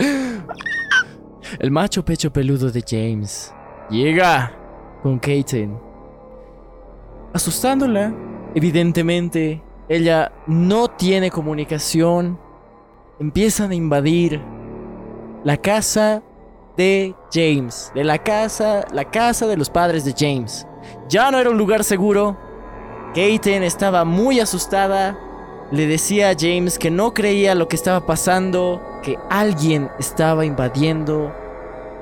El macho pecho peludo de James llega con Katen, asustándola. Evidentemente, ella no tiene comunicación. Empiezan a invadir la casa de James, de la casa, la casa de los padres de James. Ya no era un lugar seguro. Katen estaba muy asustada. Le decía a James que no creía lo que estaba pasando, que alguien estaba invadiendo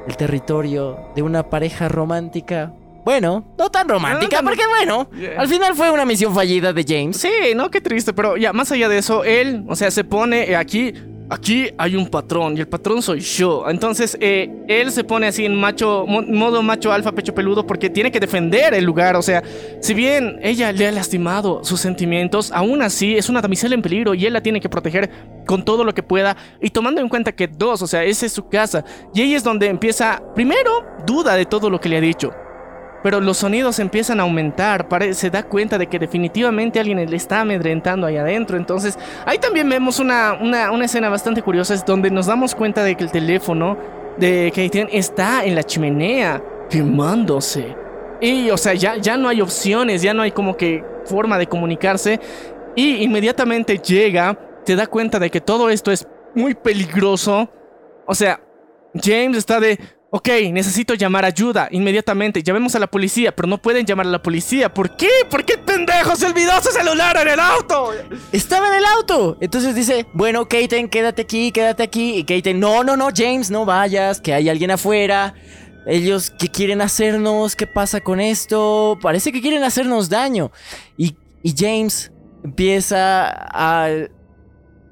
el territorio de una pareja romántica. Bueno, no tan romántica, No, no, no. porque bueno, Yeah. al final fue una misión fallida de James. Sí, no, qué triste, pero ya, más allá de eso, él, o sea, se pone eh, aquí. Aquí hay un patrón y el patrón soy yo. Entonces, eh, él se pone así en macho, mo- modo macho alfa, pecho peludo, porque tiene que defender el lugar. O sea, si bien ella le ha lastimado sus sentimientos, aún así es una damisela en peligro y él la tiene que proteger con todo lo que pueda. Y tomando en cuenta que dos, o sea, esa es su casa. Y ahí es donde empieza, primero, duda de todo lo que le ha dicho. Pero los sonidos empiezan a aumentar, se da cuenta de que definitivamente alguien le está amedrentando ahí adentro. Entonces, ahí también vemos una, una, una escena bastante curiosa, es donde nos damos cuenta de que el teléfono de Kaiten está en la chimenea, quemándose. Y, o sea, ya, ya no hay opciones, ya no hay como que forma de comunicarse. Y inmediatamente llega, te da cuenta de que todo esto es muy peligroso. O sea, James está de, ok, necesito llamar ayuda inmediatamente. Llamemos a la policía, pero no pueden llamar a la policía. ¿Por qué? ¿Por qué pendejo se olvidó su celular en el auto? Estaba en el auto. Entonces dice, bueno, Katen, quédate aquí, quédate aquí. Y Katen, no, no, no, James, no vayas, que hay alguien afuera. Ellos, ¿qué quieren hacernos? ¿Qué pasa con esto? Parece que quieren hacernos daño. Y James empieza a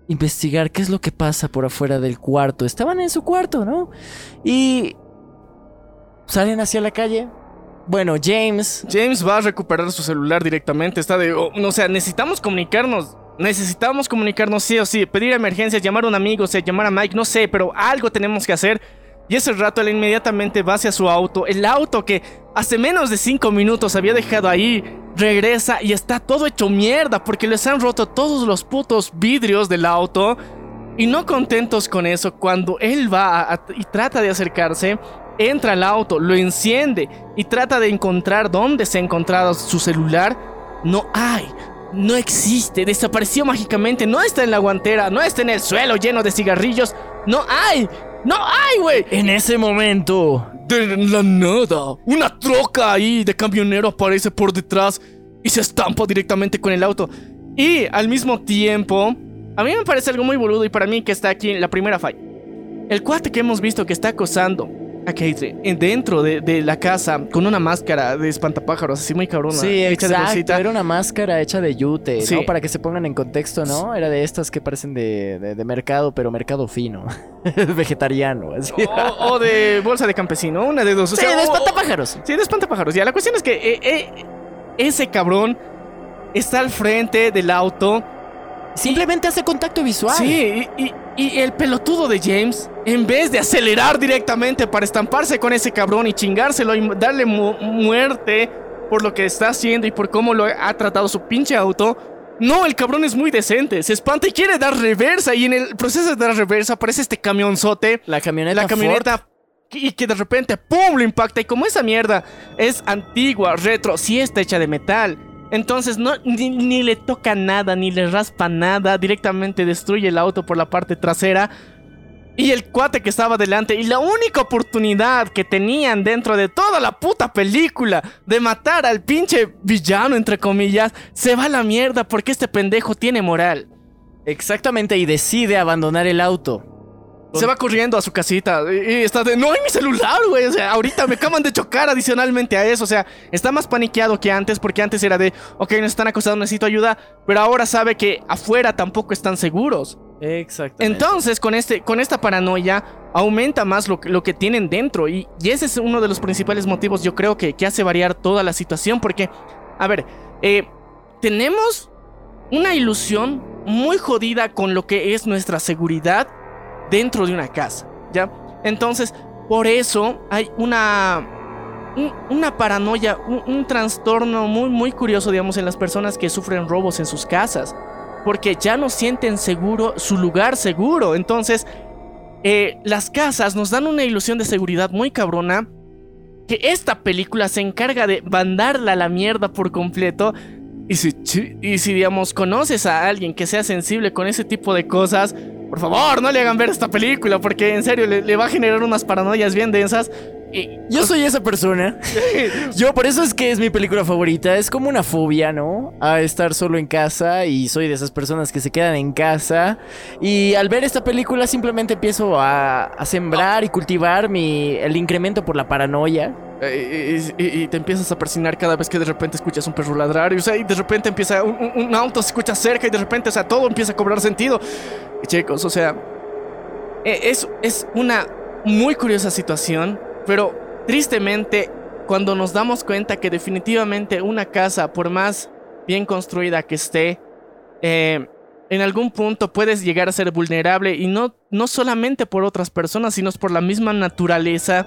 investigar qué es lo que pasa por afuera del cuarto. Estaban en su cuarto, ¿no? Y salen hacia la calle. Bueno, James James va a recuperar su celular directamente. Está de, oh, o sea, necesitamos comunicarnos. Necesitamos comunicarnos sí o sí. Pedir emergencia, llamar a un amigo, o sea, llamar a Mike, no sé, pero algo tenemos que hacer. Y ese rato él inmediatamente va hacia su auto. El auto que hace menos de 5 minutos había dejado ahí. Regresa y está todo hecho mierda porque les han roto todos los putos vidrios del auto. Y no contentos con eso, cuando él va y trata de acercarse, entra al auto, lo enciende y trata de encontrar dónde se ha encontrado su celular. No hay, no existe, desapareció mágicamente, no está en la guantera, no está en el suelo lleno de cigarrillos. No hay, no hay, güey. en ese momento De la nada, una troca ahí de camionero aparece por detrás y se estampa directamente con el auto. Y al mismo tiempo, a mí me parece algo muy boludo y para mí que está aquí en la primera falla. El cuate que hemos visto que está acosando a Caitlyn en- dentro de, de la casa con una máscara de espantapájaros, así muy cabrona. Sí, hecha de exacto. bolsita. Era una máscara hecha de yute, Sí. ¿no? Para que se pongan en contexto, ¿no? Era de estas que parecen de, de- de mercado, pero mercado fino. Vegetariano, así. O, o de bolsa de campesino, una de dos. O sí, de o- espantapájaros. Sí, de espantapájaros. Ya, la cuestión es que eh, eh, ese cabrón está al frente del auto. Simplemente hace contacto visual. Sí, y, y- y el pelotudo de James, en vez de acelerar directamente para estamparse con ese cabrón y chingárselo y darle mu- muerte por lo que está haciendo y por cómo lo ha tratado su pinche auto. No, el cabrón es muy decente, se espanta y quiere dar reversa y en el proceso de dar reversa aparece este camionzote La camioneta la camioneta y que de repente ¡pum! lo impacta y como esa mierda es antigua, retro, sí está hecha de metal. Entonces no ni, ni le toca nada, ni le raspa nada, directamente destruye el auto por la parte trasera. Y el cuate que estaba delante y la única oportunidad que tenían dentro de toda la puta película de matar al pinche villano entre comillas, se va a la mierda porque este pendejo tiene moral. Exactamente, y decide abandonar el auto. Se va corriendo a su casita y, está de, no hay mi celular, güey. O sea, ahorita me acaban de chocar adicionalmente a eso. O sea, está más paniqueado que antes porque antes era de, ok, nos están acosando, necesito ayuda. Pero ahora sabe que afuera tampoco están seguros. Exactamente. Entonces, con, este, con esta paranoia, aumenta más lo, que- lo que tienen dentro. Y, y ese es uno de los principales motivos, yo creo, que, que hace variar toda la situación. Porque, a ver, eh, tenemos una ilusión muy jodida con lo que es nuestra seguridad dentro de una casa, ¿ya? Entonces, por eso hay una... un- Una paranoia, un, trastorno muy, muy curioso, digamos, en las personas que sufren robos en sus casas porque ya no sienten seguro su lugar seguro. Entonces, eh, las casas nos dan una ilusión de seguridad muy cabrona. Que esta película se encarga de mandarla a la mierda por completo. Y si, y si, digamos, conoces a alguien que sea sensible con ese tipo de cosas, por favor, no le hagan ver esta película, porque en serio le, va a generar unas paranoias bien densas. Yo soy esa persona. Yo, por eso es que es mi película favorita. Es como una fobia, ¿no? A estar solo en casa y soy de esas personas que se quedan en casa. Y al ver esta película simplemente empiezo a, a sembrar y cultivar mi, el incremento por la paranoia. Eh, y, y- y te empiezas a persignar cada vez que de repente escuchas un perro ladrar. Y, o sea, y de repente empieza un, un- un auto se escucha cerca y de repente, o sea, todo empieza a cobrar sentido. Y chicos, o sea, eh, es, es una muy curiosa situación, pero tristemente, cuando nos damos cuenta que definitivamente una casa, por más bien construida que esté, eh, en algún punto puedes llegar a ser vulnerable y no, no solamente por otras personas, sino por la misma naturaleza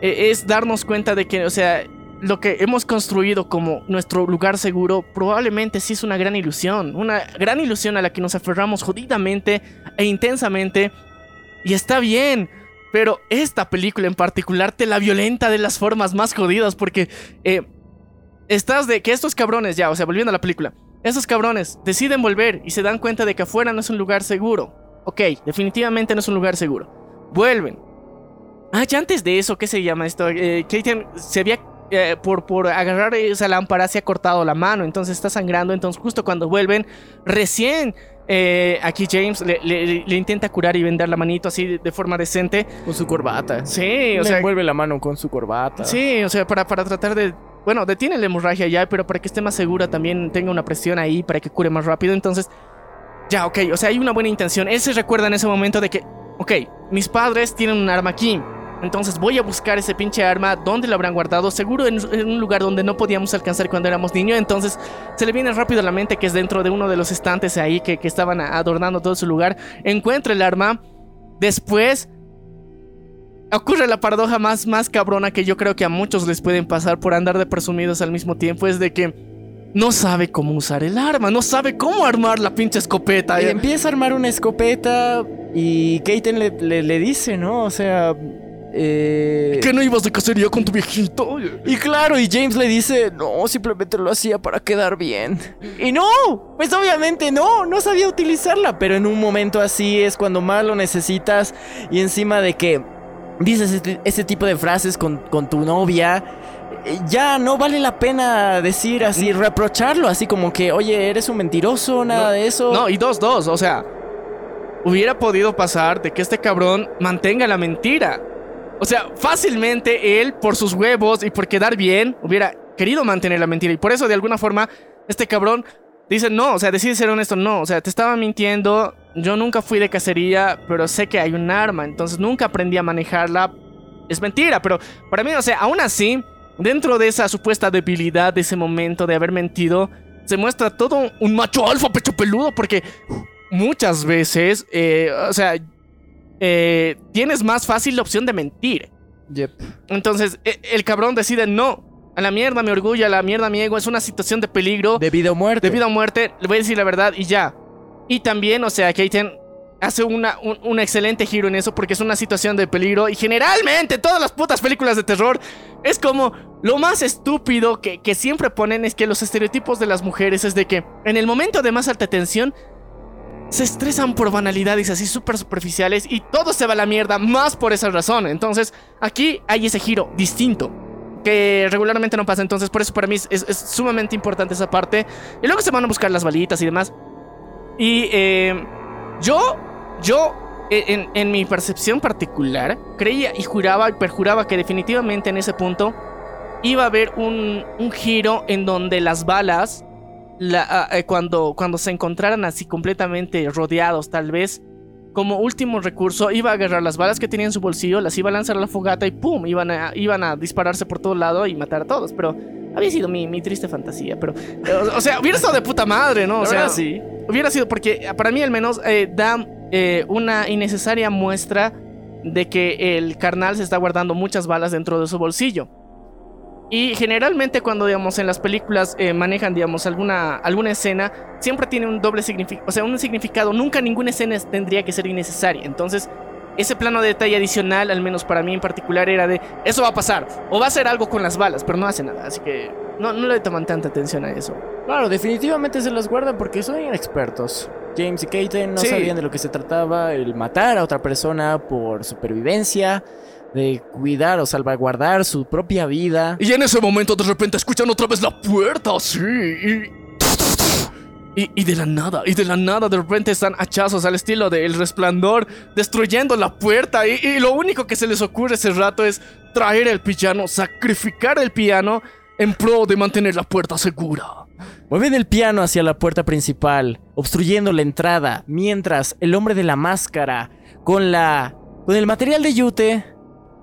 eh, es darnos cuenta de que, o sea, lo que hemos construido como nuestro lugar seguro probablemente sí es una gran ilusión, una gran ilusión a la que nos aferramos jodidamente e intensamente. Y está bien, pero esta película en particular te la violenta de las formas más jodidas porque eh, estás de que estos cabrones ya, o sea, volviendo a la película, estos cabrones deciden volver y se dan cuenta de que afuera no es un lugar seguro. Ok, definitivamente no es un lugar seguro. Vuelven, Ah, ya antes de eso, ¿qué se llama esto? Eh, Keaton se había. eh, por, por agarrar esa lámpara se ha cortado la mano, entonces está sangrando. Entonces, justo cuando vuelven, recién eh, aquí James le, le- le intenta curar y vender la manito así de, de forma decente. Con su corbata. Sí, o Le sea, envuelve la mano con su corbata. Sí, o sea, para, para tratar de. Bueno, detiene la hemorragia ya, pero para que esté más segura también tenga una presión ahí para que cure más rápido. Entonces, ya, ok, o sea, hay una buena intención. Él se recuerda en ese momento de que, ok, mis padres tienen un arma aquí. Entonces voy a buscar ese pinche arma. ¿Dónde lo habrán guardado? Seguro en, un lugar donde no podíamos alcanzar cuando éramos niños. Entonces se le viene rápido a la mente que es dentro de uno de los estantes ahí que, estaban adornando todo su lugar. Encuentra el arma. Después ocurre la paradoja más, más cabrona que yo creo que a muchos les pueden pasar por andar de presumidos al mismo tiempo. Es de que no sabe cómo usar el arma. No sabe cómo armar la pinche escopeta. Y empieza a armar una escopeta y Keiten le, le- le dice, ¿no? O sea... eh, ¿Que no ibas de cacería con tu viejito? Y claro, y James le dice, no, simplemente lo hacía para quedar bien. Y no, pues obviamente no, no sabía utilizarla, pero en un momento así es cuando más lo necesitas y encima de que dices este, este tipo de frases con, con tu novia, eh, ya no vale la pena decir así, reprocharlo, así como que, oye, eres un mentiroso, nada de eso. No, y dos, dos, o sea, hubiera podido pasar de que este cabrón mantenga la mentira. O sea, fácilmente él, por sus huevos y por quedar bien, hubiera querido mantener la mentira. Y por eso, de alguna forma, este cabrón dice, no, o sea, decide ser honesto, no, o sea, te estaba mintiendo, yo nunca fui de cacería, pero sé que hay un arma, entonces nunca aprendí a manejarla. Es mentira, pero para mí, o sea, aún así, dentro de esa supuesta debilidad de ese momento de haber mentido, se muestra todo un macho alfa pecho peludo porque muchas veces, eh, o sea, eh, tienes más fácil la opción de mentir. Yep. Entonces, e- el cabrón decide no. A la mierda mi orgullo, a la mierda mi ego, es una situación de peligro, De vida o muerte. de vida o muerte, le voy a decir la verdad y ya. Y también, o sea, Keiten hace una, un, un excelente giro en eso porque es una situación de peligro y generalmente todas las putas películas de terror es como lo más estúpido que, que siempre ponen es que los estereotipos de las mujeres es de que en el momento de más alta tensión se estresan por banalidades así súper superficiales y todo se va a la mierda más por esa razón. Entonces aquí hay ese giro distinto que regularmente no pasa. Entonces por eso para mí es, es- sumamente importante esa parte. Y luego se van a buscar las balitas y demás. Y eh, yo, yo en, en mi percepción particular, creía y juraba y perjuraba que definitivamente en ese punto iba a haber un, un giro en donde las balas, la- ah, eh, cuando, cuando se encontraran así completamente rodeados, tal vez, como último recurso, iba a agarrar las balas que tenía en su bolsillo, las iba a lanzar a la fogata y ¡pum! Iban a, iban a dispararse por todo lado y matar a todos. Pero había sido mi, mi triste fantasía. Pero, o, o sea, hubiera estado de puta madre, ¿no? O sea, sí. hubiera sido porque para mí al menos eh, da eh, una innecesaria muestra de que el carnal se está guardando muchas balas dentro de su bolsillo. Y generalmente cuando, digamos, en las películas eh, manejan, digamos, alguna, alguna escena, siempre tiene un doble significado, o sea, un significado. Nunca ninguna escena es- tendría que ser innecesaria. Entonces, ese plano de detalle adicional, al menos para mí en particular, era de, eso va a pasar, o va a hacer algo con las balas, pero no hace nada. Así que no, no le toman tanta atención a eso. Claro, definitivamente se las guardan porque son inexpertos. James y Katen no Sí. sabían de lo que se trataba, el matar a otra persona por supervivencia, de cuidar o salvaguardar su propia vida. Y en ese momento de repente escuchan otra vez la puerta, sí. Y, y, y de la nada, y de la nada de repente están hachazos al estilo de El Resplandor, destruyendo la puerta. Y, y lo único que se les ocurre ese rato es traer el piano, sacrificar el piano en pro de mantener la puerta segura. Mueven el piano hacia la puerta principal, obstruyendo la entrada, mientras el hombre de la máscara, con la. con el material de yute,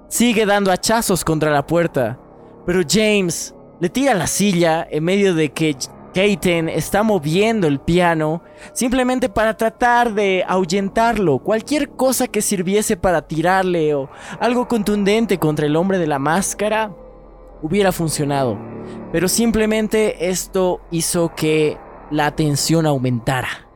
sigue dando hachazos contra la puerta. Pero James le tira la silla en medio de que Katen está moviendo el piano, simplemente para tratar de ahuyentarlo. Cualquier cosa que sirviese para tirarle o algo contundente contra el hombre de la máscara hubiera funcionado. Pero simplemente esto hizo que la tensión aumentara.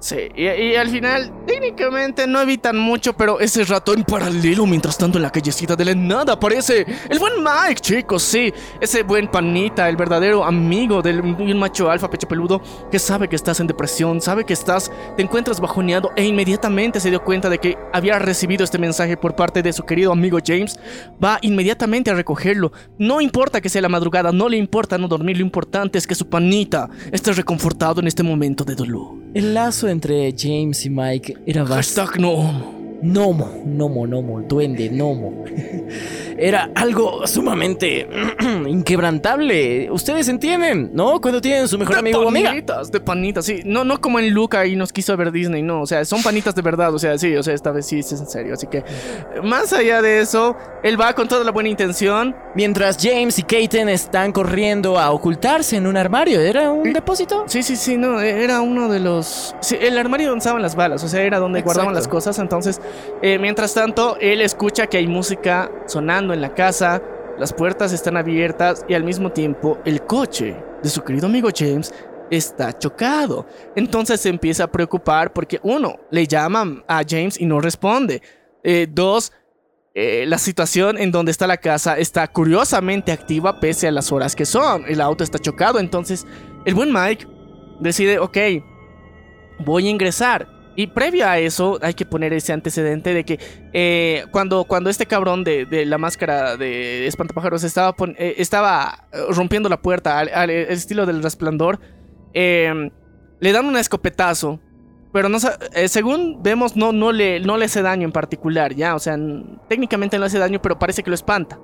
Sí, y, al final, técnicamente no evitan mucho, pero ese rato en paralelo, mientras tanto en la callecita de la nada aparece el buen Mike, chicos, sí, ese buen panita, el verdadero amigo del de un macho alfa pecho peludo que sabe que estás en depresión, sabe que estás, te encuentras bajoneado e inmediatamente se dio cuenta de que había recibido este mensaje por parte de su querido amigo James, va inmediatamente a recogerlo. No importa que sea la madrugada, no le importa no dormir, lo importante es que su panita esté reconfortado en este momento de dolor. El lazo entre James y Mike era bastante... Hashtag no homo. Nomo, Nomo, Nomo, duende, Nomo. Era algo sumamente inquebrantable. Ustedes entienden, ¿no? Cuando tienen su mejor de amigo o amiga. panitas, de panitas, sí. No, no como en Luca y nos quiso ver Disney, no. O sea, son panitas de verdad. O sea, sí, o sea, esta vez sí, es en serio. Así que, más allá de eso, él va con toda la buena intención. Mientras James y Katen están corriendo a ocultarse en un armario. ¿Era un depósito? Sí, sí, sí, no. Era uno de los. Sí, el armario donde estaban las balas. O sea, era donde guardaban las cosas. Entonces, eh, mientras tanto, él escucha que hay música sonando en la casa. Las puertas están abiertas y al mismo tiempo el coche de su querido amigo James está chocado. Entonces se empieza a preocupar porque uno, le llaman a James y no responde. Eh, dos, eh, la situación en donde está la casa está curiosamente activa pese a las horas que son. El auto está chocado. Entonces el buen Mike decide, ok, voy a ingresar. Y previo a eso hay que poner ese antecedente de que eh, cuando, cuando este cabrón de, la máscara de espantapájaros estaba, eh, estaba eh, rompiendo la puerta al, estilo del resplandor, eh, le dan un escopetazo. Pero no, según vemos, no, no, le, no le hace daño en particular, ¿ya? O sea, técnicamente no le hace daño, pero parece que lo espanta.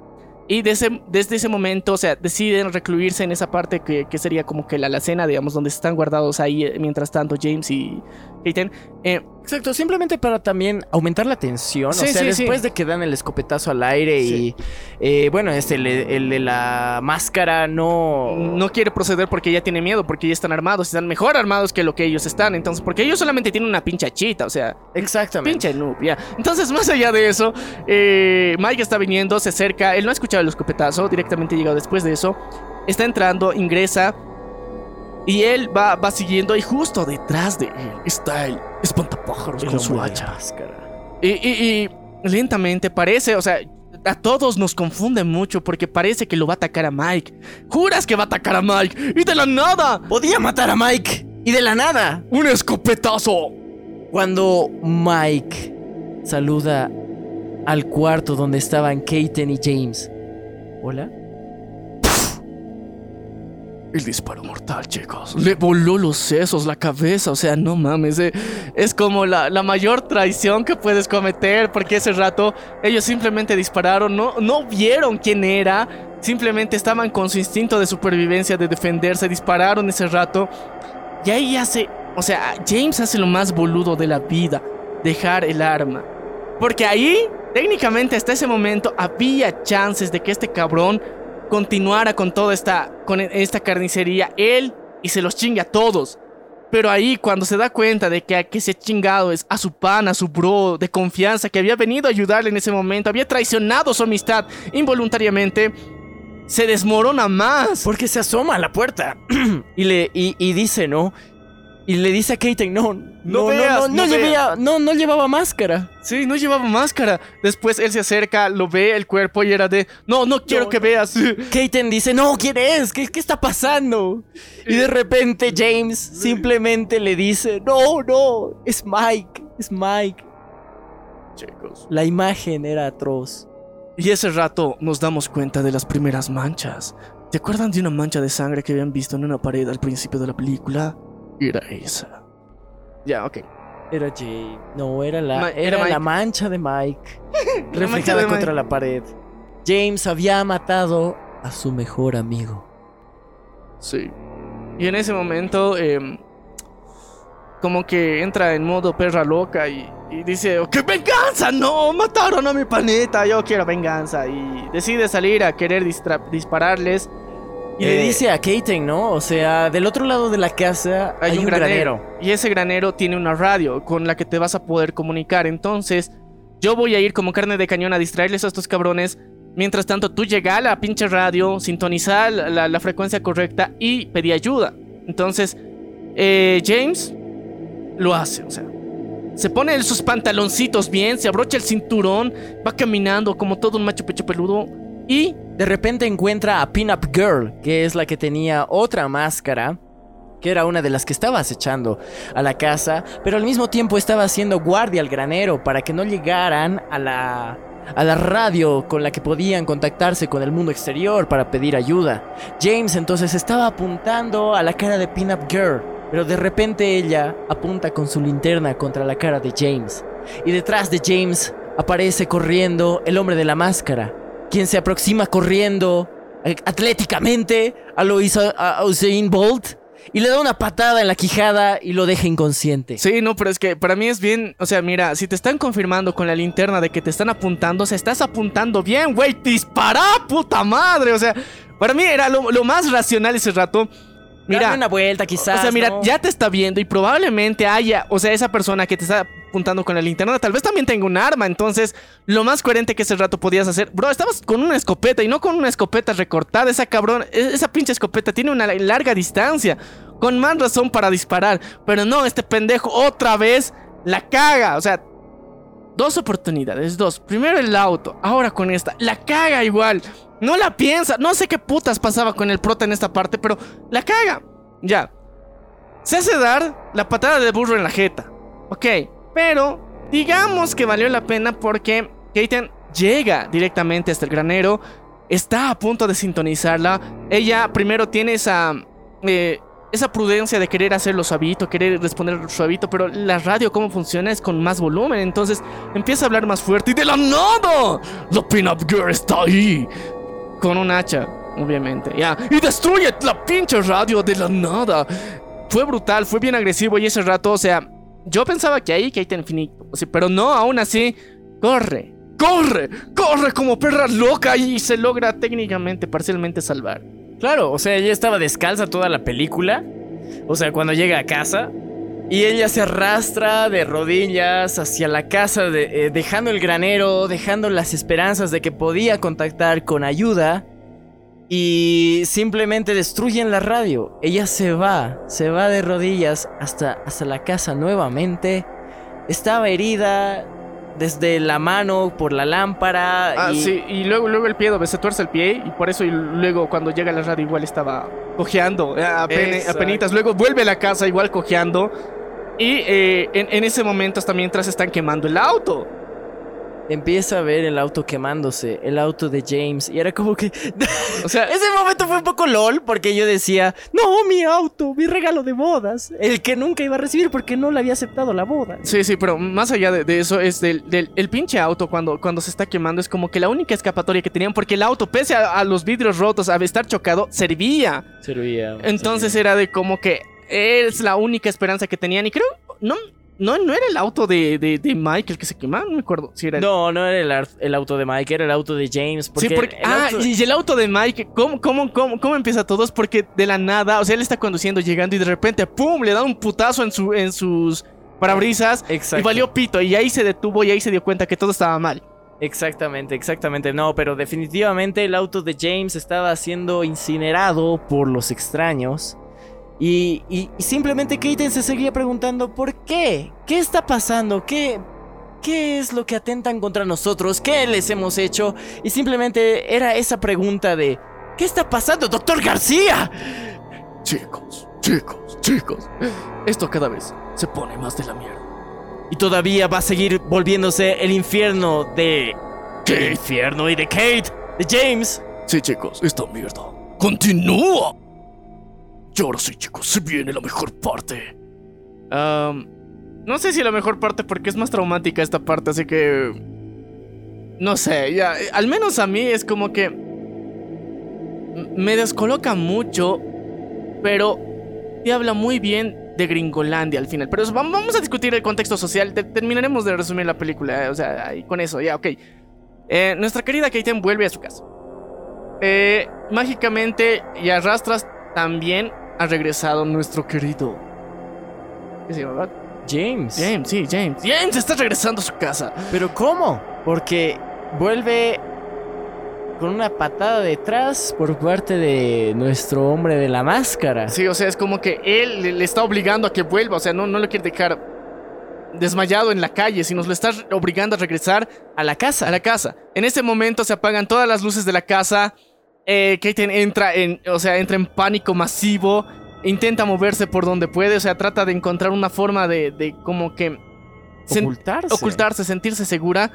Y desde, ese momento, o sea, deciden recluirse en esa parte que, que sería como que la alacena, digamos, donde están guardados ahí, eh, mientras tanto, James y Kaiten. Eh, Exacto, simplemente para también aumentar la tensión. Sí, o sea, sí, sí. después de que dan el escopetazo al aire y. eh, bueno, este, el, el de la máscara no. no quiere proceder porque ya tiene miedo, porque ya están armados, están mejor armados que lo que ellos están. Entonces, porque ellos solamente tienen una pincha chita, o sea, Exactamente. pinche noob, ya. Entonces, más allá de eso, eh, Mike está viniendo, se acerca, él no ha escuchado el escopetazo, directamente llegado después de eso, está entrando, ingresa. Y él va, va siguiendo y justo detrás de él está el espantapájaros El con su hacha. la máscara. Y, y- y lentamente parece, o sea, a todos nos confunde mucho porque parece que lo va a atacar a Mike. Juras que va a atacar a Mike y de la nada, Podía matar a Mike. Y de la nada. un escopetazo. Cuando Mike saluda al cuarto donde estaban Katen y James. ¿Hola? El disparo mortal, chicos. Le voló los sesos, la cabeza. O sea, no mames. eh, Es como la, la mayor traición que puedes cometer. Porque ese rato ellos simplemente dispararon. No, no vieron quién era. Simplemente estaban con su instinto de supervivencia, de defenderse. Dispararon ese rato. Y ahí hace. O sea, James hace lo más boludo de la vida: dejar el arma. Porque ahí, técnicamente, hasta ese momento, había chances de que este cabrón continuara con toda esta, con esta carnicería, él, y se los chingue a todos. Pero ahí, cuando se da cuenta de que a que se chingado es a su pan, a su bro de confianza, que había venido a ayudarle en ese momento, había traicionado su amistad involuntariamente, se desmorona más. Porque se asoma a la puerta y le y dice, ¿no? Y le dice a Kaiten, no, no, no, veas, no, no no llevaba, no, no llevaba máscara. Sí, no llevaba máscara. Después él se acerca, lo ve el cuerpo y era de, no, no quiero que veas. Kaiten dice, no, ¿quién es? ¿Qué, qué está pasando? Y de repente James simplemente le dice, no, no, es Mike, es Mike. Chicos. La imagen era atroz. Y ese rato nos damos cuenta de las primeras manchas. ¿Te acuerdan de una mancha de sangre que habían visto en una pared al principio de la película? Era esa. Ya, ok. Era James. No, era la, Ma- era la mancha de Mike. reflejada de contra Mike. la pared. James había matado a su mejor amigo. Sí. Y en ese momento, em, como que entra en modo perra loca y, y dice, ¡qué venganza! ¡No! ¡Mataron a mi planeta! Yo quiero venganza. Y decide salir a querer dispararles. Y le Eh, dice a Kaiten, ¿no? O sea, del otro lado de la casa hay, un granero. Y ese granero tiene una radio con la que te vas a poder comunicar. Entonces, yo voy a ir como carne de cañón a distraerles a estos cabrones. Mientras tanto, tú llega a la pinche radio, sintoniza la, la- la frecuencia correcta y pedí ayuda. Entonces, eh, James lo hace, o sea. Se pone sus pantaloncitos bien, se abrocha el cinturón, va caminando como todo un macho pecho peludo y De repente encuentra a Pinup Girl, que es la que tenía otra máscara, que era una de las que estaba acechando a la casa, pero al mismo tiempo estaba haciendo guardia al granero para que no llegaran a la a la radio con la que podían contactarse con el mundo exterior para pedir ayuda. James entonces estaba apuntando a la cara de Pinup Girl, pero de repente ella apunta con su linterna contra la cara de James. Y detrás de James aparece corriendo el hombre de la máscara, quien se aproxima corriendo eh, atléticamente a lo a Usain Bolt y le da una patada en la quijada y lo deja inconsciente. Sí, no, pero es que para mí es bien. O sea, mira, si te están confirmando con la linterna de que te están apuntando, o sea, estás apuntando bien, güey. Dispara, puta madre. O sea, para mí era lo, lo más racional ese rato. Mira, Dale una vuelta quizás. o sea, mira, ¿no? ya te está viendo y probablemente haya, o sea, esa persona que te está apuntando con la linterna, tal vez también tenga un arma. Entonces, lo más coherente que ese rato podías hacer, bro, estabas con una escopeta y no con una escopeta recortada. Esa cabrón, e- esa pinche escopeta tiene una larga distancia, con más razón para disparar. Pero no, este pendejo otra vez la caga. O sea, dos oportunidades, dos. Primero el auto, ahora con esta, la caga igual. No la piensa, no sé qué putas pasaba con el prota en esta parte, pero la caga. Ya. Se hace dar la patada de burro en la jeta. Ok, pero digamos que valió la pena porque Kaiten llega directamente hasta el granero. Está a punto de sintonizarla. Ella primero tiene esa. eh, esa prudencia de querer hacerlo suavito, querer responder suavito, pero la radio, cómo funciona, es con más volumen. Entonces empieza a hablar más fuerte y de la nada, la Pin-Up Girl está ahí. Con un hacha, obviamente. Ya. Y destruye la pinche radio de la nada. Fue brutal, fue bien agresivo y ese rato, o sea, yo pensaba que ahí Kaiten finito. O sea, pero no, aún así, corre. Corre, corre como perra loca y se logra técnicamente, parcialmente salvar. Claro, o sea, ella estaba descalza toda la película. O sea, cuando llega a casa. Y ella se arrastra de rodillas hacia la casa, de- eh, dejando el granero, dejando las esperanzas de que podía contactar con ayuda. Y simplemente destruyen la radio. Ella se va, se va de rodillas hasta, hasta la casa nuevamente. Estaba herida desde la mano por la lámpara. Ah, y- sí, y luego, luego el pie, donde se tuerce el pie, y por eso y luego cuando llega a la radio igual estaba cojeando, eh, Exacto. apenitas. Luego vuelve a la casa igual cojeando. Y eh, en, en ese momento hasta mientras están quemando el auto. Empieza a ver el auto quemándose, el auto de James, y era como que... O sea, Ese momento fue un poco lol porque yo decía, no, mi auto, mi regalo de bodas, el que nunca iba a recibir porque no le había aceptado la boda. Sí, sí, pero más allá de, de eso es del, del el pinche auto cuando, cuando se está quemando es como que la única escapatoria que tenían porque el auto, pese a, a los vidrios rotos, a estar chocado, servía. Servía. Entonces era de como que es la única esperanza que tenían y creo, no, no, no era el auto de, de, de Mike el que se quemaba, no me acuerdo si era el- No, no era el, el auto de Mike, era el auto de James. Porque sí, porque. Ah, auto- y el auto de Mike, ¿cómo, cómo, cómo, cómo empieza todo? Es porque de la nada, o sea, él está conduciendo, llegando y de repente, ¡pum! Le da un putazo en, su, en sus parabrisas Exacto. y valió pito. Y ahí se detuvo y ahí se dio cuenta que todo estaba mal. Exactamente, exactamente. No, pero definitivamente el auto de James estaba siendo incinerado por los extraños. Y, y- y simplemente Keaton se seguía preguntando ¿por qué? ¿Qué está pasando? ¿Qué, ¿Qué es lo que atentan contra nosotros? ¿Qué les hemos hecho? Y simplemente era esa pregunta de ¿qué está pasando, doctor García? Chicos, chicos, chicos. Esto cada vez se pone más de la mierda. Y todavía va a seguir volviéndose el infierno de... ¿Qué infierno? Y de Kate, de James. Sí, chicos, esta mierda continúa. Y ahora sí, chicos, se viene la mejor parte. No sé si la mejor parte porque es más traumática esta parte, así que... No sé, ya, al menos a mí es como que... Me descoloca mucho, pero te habla muy bien de Gringolandia al final. Pero vamos a discutir el contexto social, te- terminaremos de resumir la película, o sea, con eso, ya, ok. Eh, nuestra querida Keiten vuelve a su casa. Eh, mágicamente y arrastras también ha regresado nuestro querido. ¿Qué se llama? James. James, sí, James. James está regresando a su casa. ¿Pero cómo? Porque vuelve con una patada detrás por parte de nuestro hombre de la máscara. Sí, o sea, es como que él le, está obligando a que vuelva. O sea, no, no lo quiere dejar desmayado en la calle, sino lo está obligando a regresar A la casa. a la casa. En ese momento se apagan todas las luces de la casa. Eh, Keiten entra en, o sea, entra en pánico masivo. Intenta moverse por donde puede. O sea, trata de encontrar una forma de, de como que sen- Ocultarse. ocultarse, sentirse segura.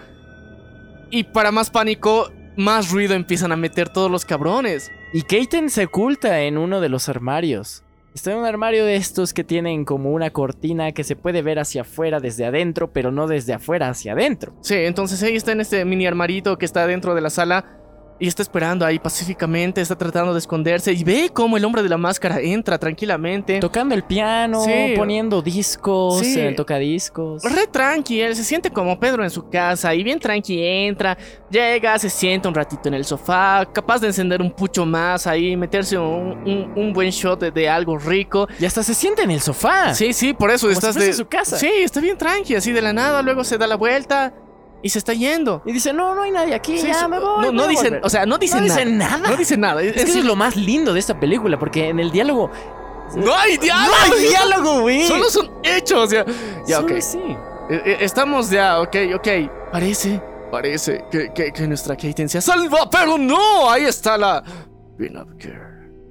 Y para más pánico, más ruido empiezan a meter todos los cabrones. Y Keiten se oculta en uno de los armarios. Está en un armario de estos que tienen como una cortina que se puede ver hacia afuera desde adentro, pero no desde afuera hacia adentro. Sí, entonces ahí está en este mini armarito que está dentro de la sala. Y está esperando ahí pacíficamente, está tratando de esconderse. Y ve cómo el hombre de la máscara entra tranquilamente. Tocando el piano, Sí. poniendo discos, Sí. el tocadiscos. Re tranqui, él se siente como Pedro en su casa y bien tranqui entra, llega, se sienta un ratito en el sofá, capaz de encender un pucho más ahí, meterse un, un- un buen shot de, de algo rico. Y hasta se sienta en el sofá. Sí, sí, por eso Como estás si fuese de su casa. Sí, está bien tranqui, así de la nada, luego se da la vuelta y se está yendo. Y dice, no, no hay nadie aquí, Sí, ya me voy. no, no dicen, volver". o sea, no dicen no nada. dicen nada. No dicen nada. Es que eso es lo más lindo de esta película, porque en el diálogo... No hay diálogo. ¡No hay diálogo, güey! Solo son hechos. Ya, ya Solo ok. sí. Eh, eh, Estamos ya, ok, ok. Parece, parece que, que, que nuestra Keiten se salva, pero no. Ahí está la Pin-Up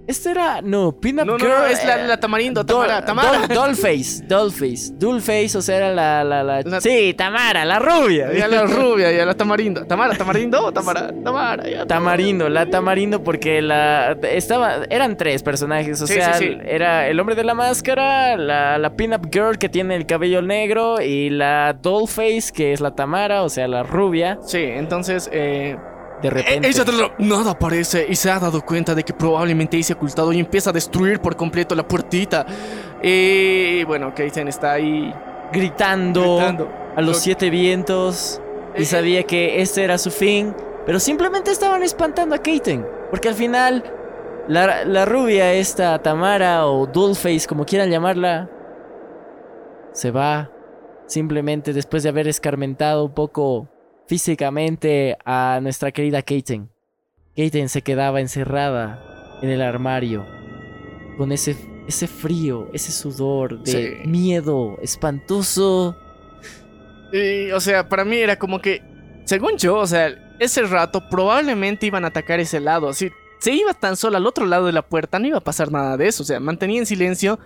Este era... No, Pin Up No, Girl... no, es la, eh, la Tamarindo, Dol- Tamara, Tamara. Dol- Dollface, Dollface, Dollface, o sea, era la, la, la... Sí, Tamara, la rubia. Ya la rubia, ya la Tamarindo. Tamara, Tamarindo o Tamara, Tamara. Ya, Tamarindo, la Tamarindo porque la estaba eran tres personajes, o Sí, sea, sí, sí. era el hombre de la máscara, la, la pin-up girl que tiene el cabello negro y la dollface que es la Tamara, o sea, la rubia. Sí, entonces, eh, De e- repente ella de la nada aparece y se ha dado cuenta de que probablemente se ha ocultado y empieza a destruir por completo la puertita. Y bueno, Keiten está ahí gritando, gritando. a los Lo- siete vientos y Eh, sabía que este era su fin, pero simplemente estaban espantando a Keaton, porque al final la, la rubia esta Tamara o dollface como quieran llamarla se va simplemente después de haber escarmentado un poco físicamente a nuestra querida Keaton. Keaton se quedaba encerrada en el armario con ese, ese frío, ese sudor de Sí. miedo espantoso. Y, o sea, para mí era como que, según yo, o sea, ese rato probablemente iban a atacar ese lado. Si se iba tan solo al otro lado de la puerta, no iba a pasar nada de eso. O sea, mantenía en silencio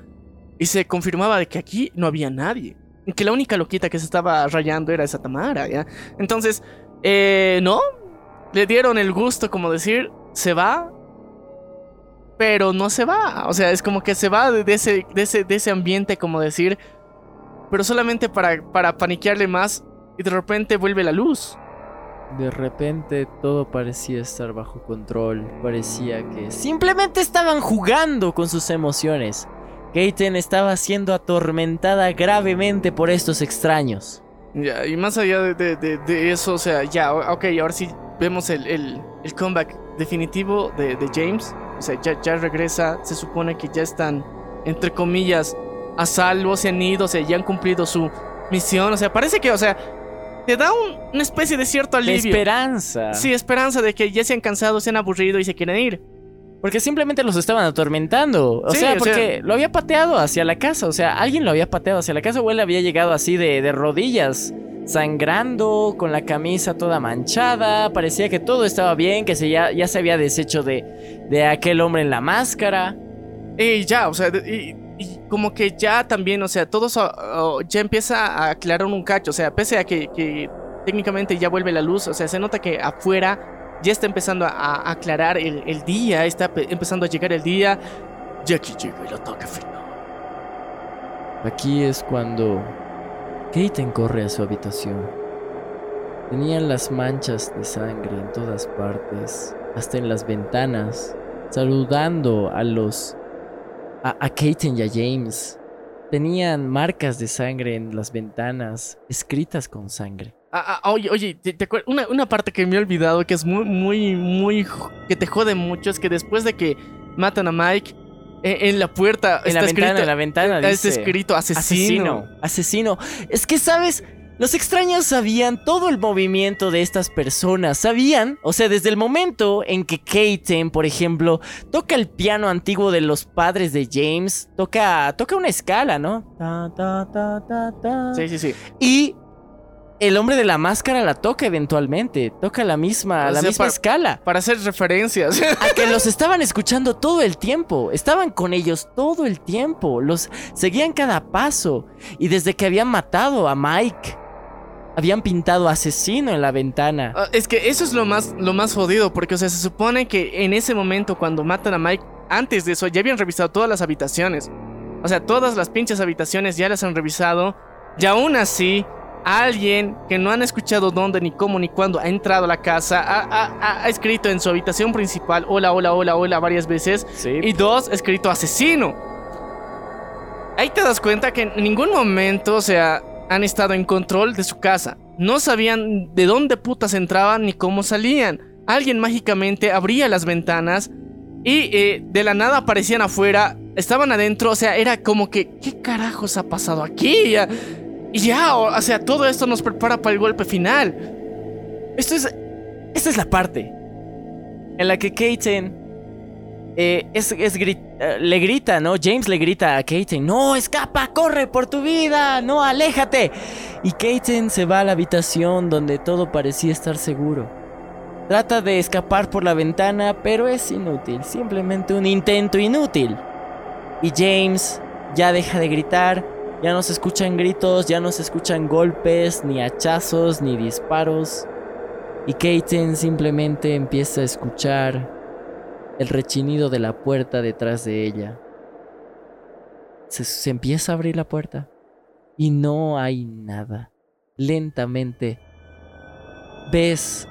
y se confirmaba de que aquí no había nadie. Que la única loquita que se estaba rayando era esa Tamara, ¿ya? Entonces, eh, no, le dieron el gusto, como decir, se va, pero no se va. O sea, es como que se va de ese, de ese, de ese ambiente, como decir, pero solamente para, para paniquearle más y de repente vuelve la luz. De repente todo parecía estar bajo control, parecía que simplemente estaban jugando con sus emociones. Keiten estaba siendo atormentada gravemente por estos extraños. Ya, y más allá de, de- de- de eso, o sea, ya, ok, ahora sí vemos el, el- el comeback definitivo de, de James. O sea, ya, ya regresa, se supone que ya están, entre comillas, a salvo, se han ido, o sea, ya han cumplido su misión. O sea, parece que, o sea, te da un- una especie de cierto alivio. esperanza. Sí, esperanza de que ya se han cansado, se han aburrido y se quieren ir. Porque simplemente los estaban atormentando. O Sí, sea, o sea- porque lo había pateado hacia la casa. O sea, alguien lo había pateado hacia la casa o él había llegado así de, de rodillas. Sangrando, con la camisa toda manchada. Parecía que todo estaba bien, que se ya, ya se había deshecho de, de aquel hombre en la máscara. Y ya, o sea, y, y como que ya también, o sea, todo oh, ya empieza a aclarar un cacho. O sea, pese a que, que técnicamente ya vuelve la luz, o sea, se nota que afuera ya está empezando a, aclarar el, el día, está pe- empezando a llegar el día. Ya aquí llega el ataque final. Aquí es cuando Keiten corre a su habitación. Tenían las manchas de sangre en todas partes, hasta en las ventanas, saludando a los... a, a y a James. Tenían marcas de sangre en las ventanas, escritas con sangre. Ah, ah, oye, oye, ¿te, una, una parte que me he olvidado que es muy, muy, muy. que te jode mucho es que después de que matan a Mike, eh, en la puerta En la está ventana, escrito, en la ventana está dice... escrito asesino. Asesino. Asesino. Es que, ¿sabes? Los extraños sabían todo el movimiento de estas personas. Sabían, o sea, desde el momento en que Keiten, por ejemplo, toca el piano antiguo de los padres de James, toca, toca una escala, ¿no? Ta, ta, ta, ta, ta. Sí, sí, sí. Y el hombre de la máscara la toca eventualmente. Toca la misma, O la sea, misma para- escala. Para hacer referencias. A que los estaban escuchando todo el tiempo. Estaban con ellos todo el tiempo. Los seguían cada paso. Y desde que habían matado a Mike, habían pintado asesino en la ventana. Ah, es que eso es lo más, lo más jodido, porque, o sea, se supone que en ese momento, cuando matan a Mike, antes de eso, ya habían revisado todas las habitaciones. O sea, todas las pinches habitaciones ya las han revisado. Y aún así, alguien que no han escuchado dónde, ni cómo, ni cuándo ha entrado a la casa, ha, ha- ha- ha escrito en su habitación principal, hola, hola, hola, hola, varias veces. Sí. Y dos, escrito asesino. Ahí te das cuenta que en ningún momento, o sea, han estado en control de su casa. No sabían de dónde putas entraban ni cómo salían. Alguien mágicamente abría las ventanas y eh, de la nada aparecían afuera, estaban adentro, o sea, era como que, ¿qué carajos ha pasado aquí? Ya- Y ya, o, sea, todo esto nos prepara para el golpe final. Esto es. Esta es la parte en la que Keiten eh, eh, le grita, ¿no? James le grita a Keiten: ¡No, escapa! ¡Corre por tu vida! ¡No, aléjate! Y Keiten se va a la habitación donde todo parecía estar seguro. Trata de escapar por la ventana, pero es inútil. Simplemente un intento inútil. Y James ya deja de gritar. Ya no se escuchan gritos, ya no se escuchan golpes, ni hachazos, ni disparos. Y Keiten simplemente empieza a escuchar el rechinido de la puerta detrás de ella. Se, se empieza a abrir la puerta y no hay nada. Lentamente ves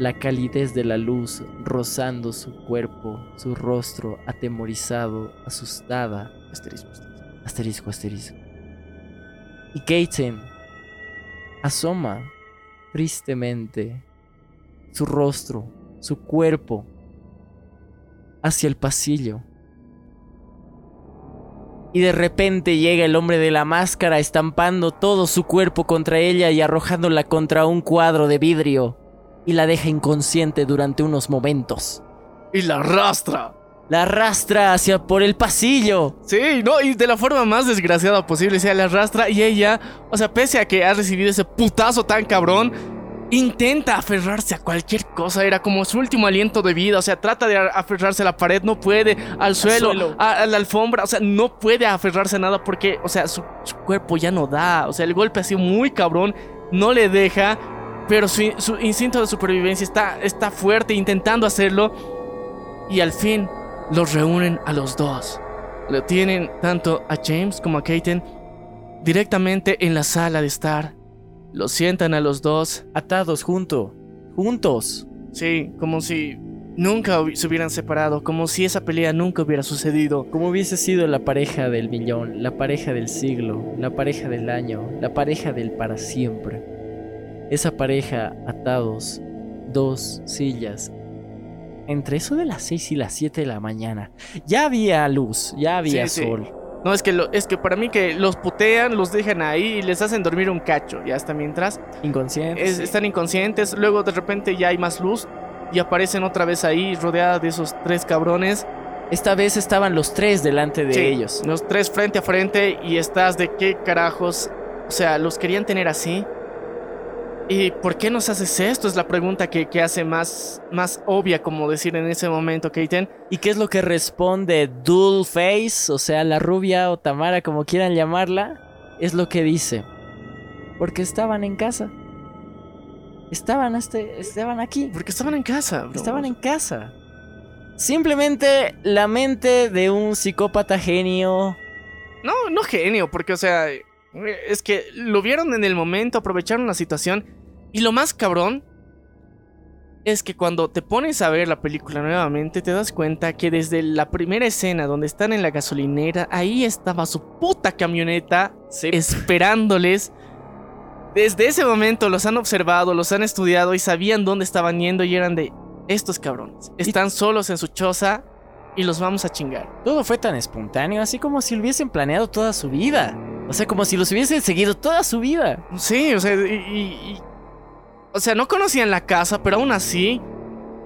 la calidez de la luz rozando su cuerpo, su rostro atemorizado, asustada. Asterisco, asterisco. Asterisco, asterisco. Y Keiten asoma tristemente su rostro, su cuerpo, hacia el pasillo. Y de repente llega el hombre de la máscara estampando todo su cuerpo contra ella y arrojándola contra un cuadro de vidrio. Y la deja inconsciente durante unos momentos. Y la arrastra. La arrastra hacia por el pasillo. Sí, no, y de la forma más desgraciada posible, o sea, la arrastra y ella, o sea, pese a que ha recibido ese putazo tan cabrón, intenta aferrarse a cualquier cosa, era como su último aliento de vida, o sea, trata de a- aferrarse a la pared, no puede, al suelo, suelo. A, a la alfombra, o sea, no puede aferrarse a nada porque, o sea, su, su cuerpo ya no da, o sea, el golpe ha sido muy cabrón, no le deja, pero su, su instinto de supervivencia está, está fuerte intentando hacerlo y al fin los reúnen a los dos. Lo tienen tanto a James como a Kaiten directamente en la sala de estar. Los sientan a los dos Atados junto. Juntos. Sí, como si nunca se hubieran separado, como si esa pelea nunca hubiera sucedido. Como hubiese sido la pareja del millón, la pareja del siglo, la pareja del año, la pareja del para siempre. Esa pareja atados, dos sillas. Entre eso de las 6 y las 7 de la mañana. Ya había luz, ya había Sí, sí. sol. No, es que, lo- es que para mí que los putean, los dejan ahí y les hacen dormir un cacho, y hasta mientras Inconsciente. es- están inconscientes, luego de repente ya hay más luz y aparecen otra vez ahí rodeadas de esos tres cabrones. Esta vez estaban los tres delante de Sí, ellos. Los tres frente a frente y estás de qué carajos. O sea, los querían tener así. ¿Y por qué nos haces esto? Es la pregunta que, que hace más, más obvia, como decir en ese momento, Keiten. ¿Y qué es lo que responde Face? O sea, la rubia o Tamara, como quieran llamarla, es lo que dice. Porque estaban en casa. Estaban, este, estaban aquí. Porque estaban en casa, bro. Estaban en casa. Simplemente la mente de un psicópata genio. No, no genio, porque, o sea, es que lo vieron en el momento, aprovecharon la situación. Y lo más cabrón es que cuando te pones a ver la película nuevamente, te das cuenta que desde la primera escena donde están en la gasolinera, ahí estaba su puta camioneta esperándoles. Desde ese momento los han observado, los han estudiado y sabían dónde estaban yendo y eran de estos cabrones. Están solos en su choza y los vamos a chingar. Todo fue tan espontáneo, así como si lo hubiesen planeado toda su vida. O sea, como si los hubiesen seguido toda su vida. Sí, o sea, y, y- y- o sea, no conocían la casa, pero aún así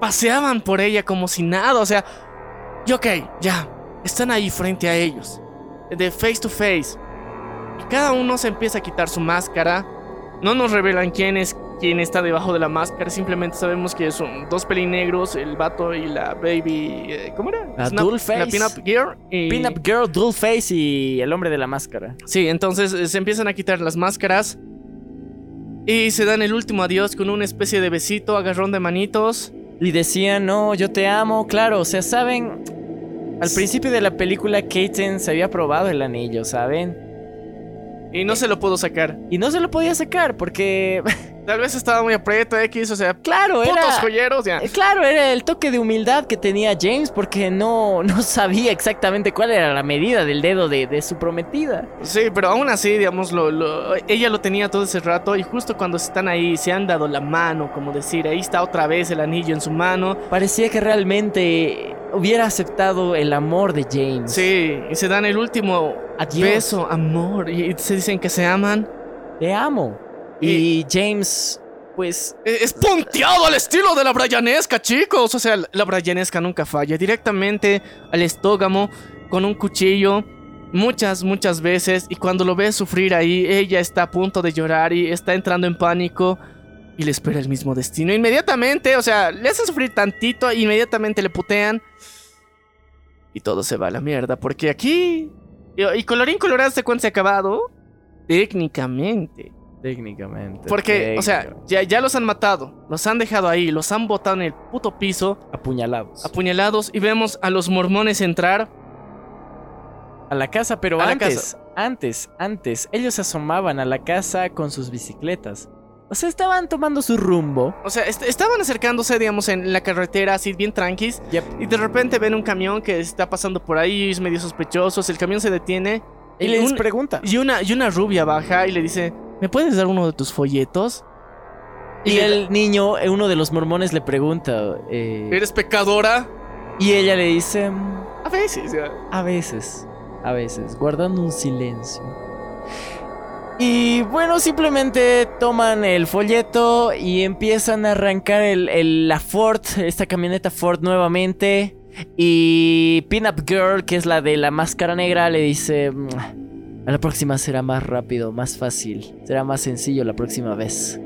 paseaban por ella como si nada, o sea, y ok, ya, están ahí frente a ellos, de face to face, y cada uno se empieza a quitar su máscara, no nos revelan quién es quién está debajo de la máscara, simplemente sabemos que son dos pelinegros, el vato y la baby, eh, ¿cómo era? La Dollface. La pin-up girl. y- Pin-Up Girl, Face y el hombre de la máscara. Sí, entonces eh, se empiezan a quitar las máscaras. Y se dan el último adiós con una especie de besito, agarrón de manitos. Y decían, no, yo te amo, claro, o sea, saben, al principio de la película Katen se había probado el anillo, ¿saben? Y no se lo pudo sacar. Y no se lo podía sacar porque, Tal vez estaba muy aprieto X, o sea, claro, putos era... joyeros, ya. eh, Claro, era el toque de humildad que tenía James porque no, no sabía exactamente cuál era la medida del dedo de, de su prometida. Sí, pero aún así, digamos, lo, lo- ella lo tenía todo ese rato y justo cuando están ahí se han dado la mano, como decir, ahí está otra vez el anillo en su mano. Parecía que realmente hubiera aceptado el amor de James. Sí, y se dan el último Adiós. beso, amor, y se dicen que se aman. Te amo. Y James, pues, Eh, Es punteado al estilo de la Brianesca, chicos. O sea, la Brianesca nunca falla. Directamente al estógamo con un cuchillo. Muchas, muchas veces. Y cuando lo ves sufrir ahí, ella está a punto de llorar y está entrando en pánico. Y le espera el mismo destino. Inmediatamente, o sea, le hacen sufrir tantito. e Inmediatamente le putean. Y todo se va a la mierda. Porque aquí. Y, colorín colorado este cuento se ha acabado. Técnicamente. técnicamente. Porque, o sea, ya, ya los han matado, los han dejado ahí, los han botado en el puto piso, apuñalados. apuñalados, y vemos a los mormones entrar. A la casa, pero A la antes, casa. antes, antes, ellos se asomaban a la casa con sus bicicletas. O sea, estaban tomando su rumbo. O sea, est- estaban acercándose, digamos, en la carretera, así bien tranquis, Yep. y de repente ven un camión que está pasando por ahí, es medio sospechoso, el camión se detiene, Y les un- pregunta. y una, y una rubia baja y le dice, ¿me puedes dar uno de tus folletos? Y el niño, eh, uno de los mormones, le pregunta. eh, ¿Eres pecadora? y ella le dice. "Mm, A veces, ya. A veces, a veces, guardando un silencio. Y bueno, simplemente toman el folleto y empiezan a arrancar el, la Ford, esta camioneta Ford nuevamente. Y Pinup Girl, que es la de la máscara negra, le dice, "Mm, a la próxima será más rápido, más fácil, será más sencillo la próxima vez.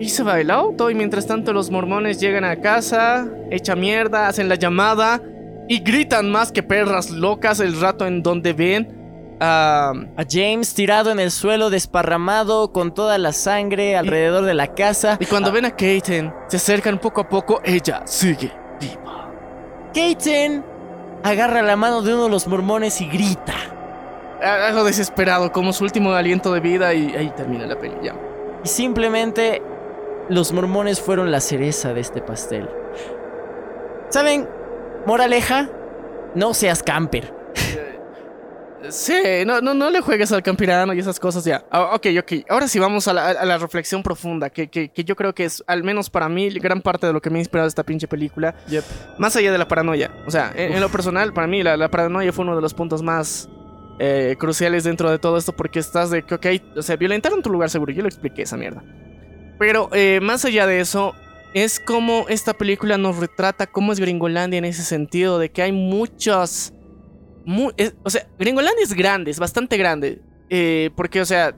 Y se va el auto y mientras tanto los mormones llegan a casa, echa mierda, hacen la llamada y gritan más que perras locas el rato en donde ven a... A James tirado en el suelo, desparramado, con toda la sangre alrededor de la casa. Y cuando ven a Kaiten, se acercan poco a poco, ella sigue viva. Kaiten agarra la mano de uno de los mormones y grita. Algo desesperado, como su último aliento de vida y ahí termina la peli ya. Y simplemente los mormones fueron la cereza de este pastel. ¿Saben? Moraleja, no seas camper. Sí, no, no, no le juegues al campirano y esas cosas ya. Ah, ok, ok. Ahora sí vamos a la, a la reflexión profunda, que, que, que yo creo que es, al menos para mí, gran parte de lo que me ha inspirado esta pinche película. Más allá de la paranoia. O sea, en, en lo personal, para mí, la, la paranoia fue uno de los puntos más eh, cruciales dentro de todo esto, porque estás de que, ok, o sea, violentaron tu lugar seguro. Yo lo expliqué esa mierda. Pero eh, más allá de eso, es como esta película nos retrata cómo es Gringolandia en ese sentido, de que hay muchas... mu- es- o sea, Gringolandia es grande, es bastante grande. eh, porque, o sea,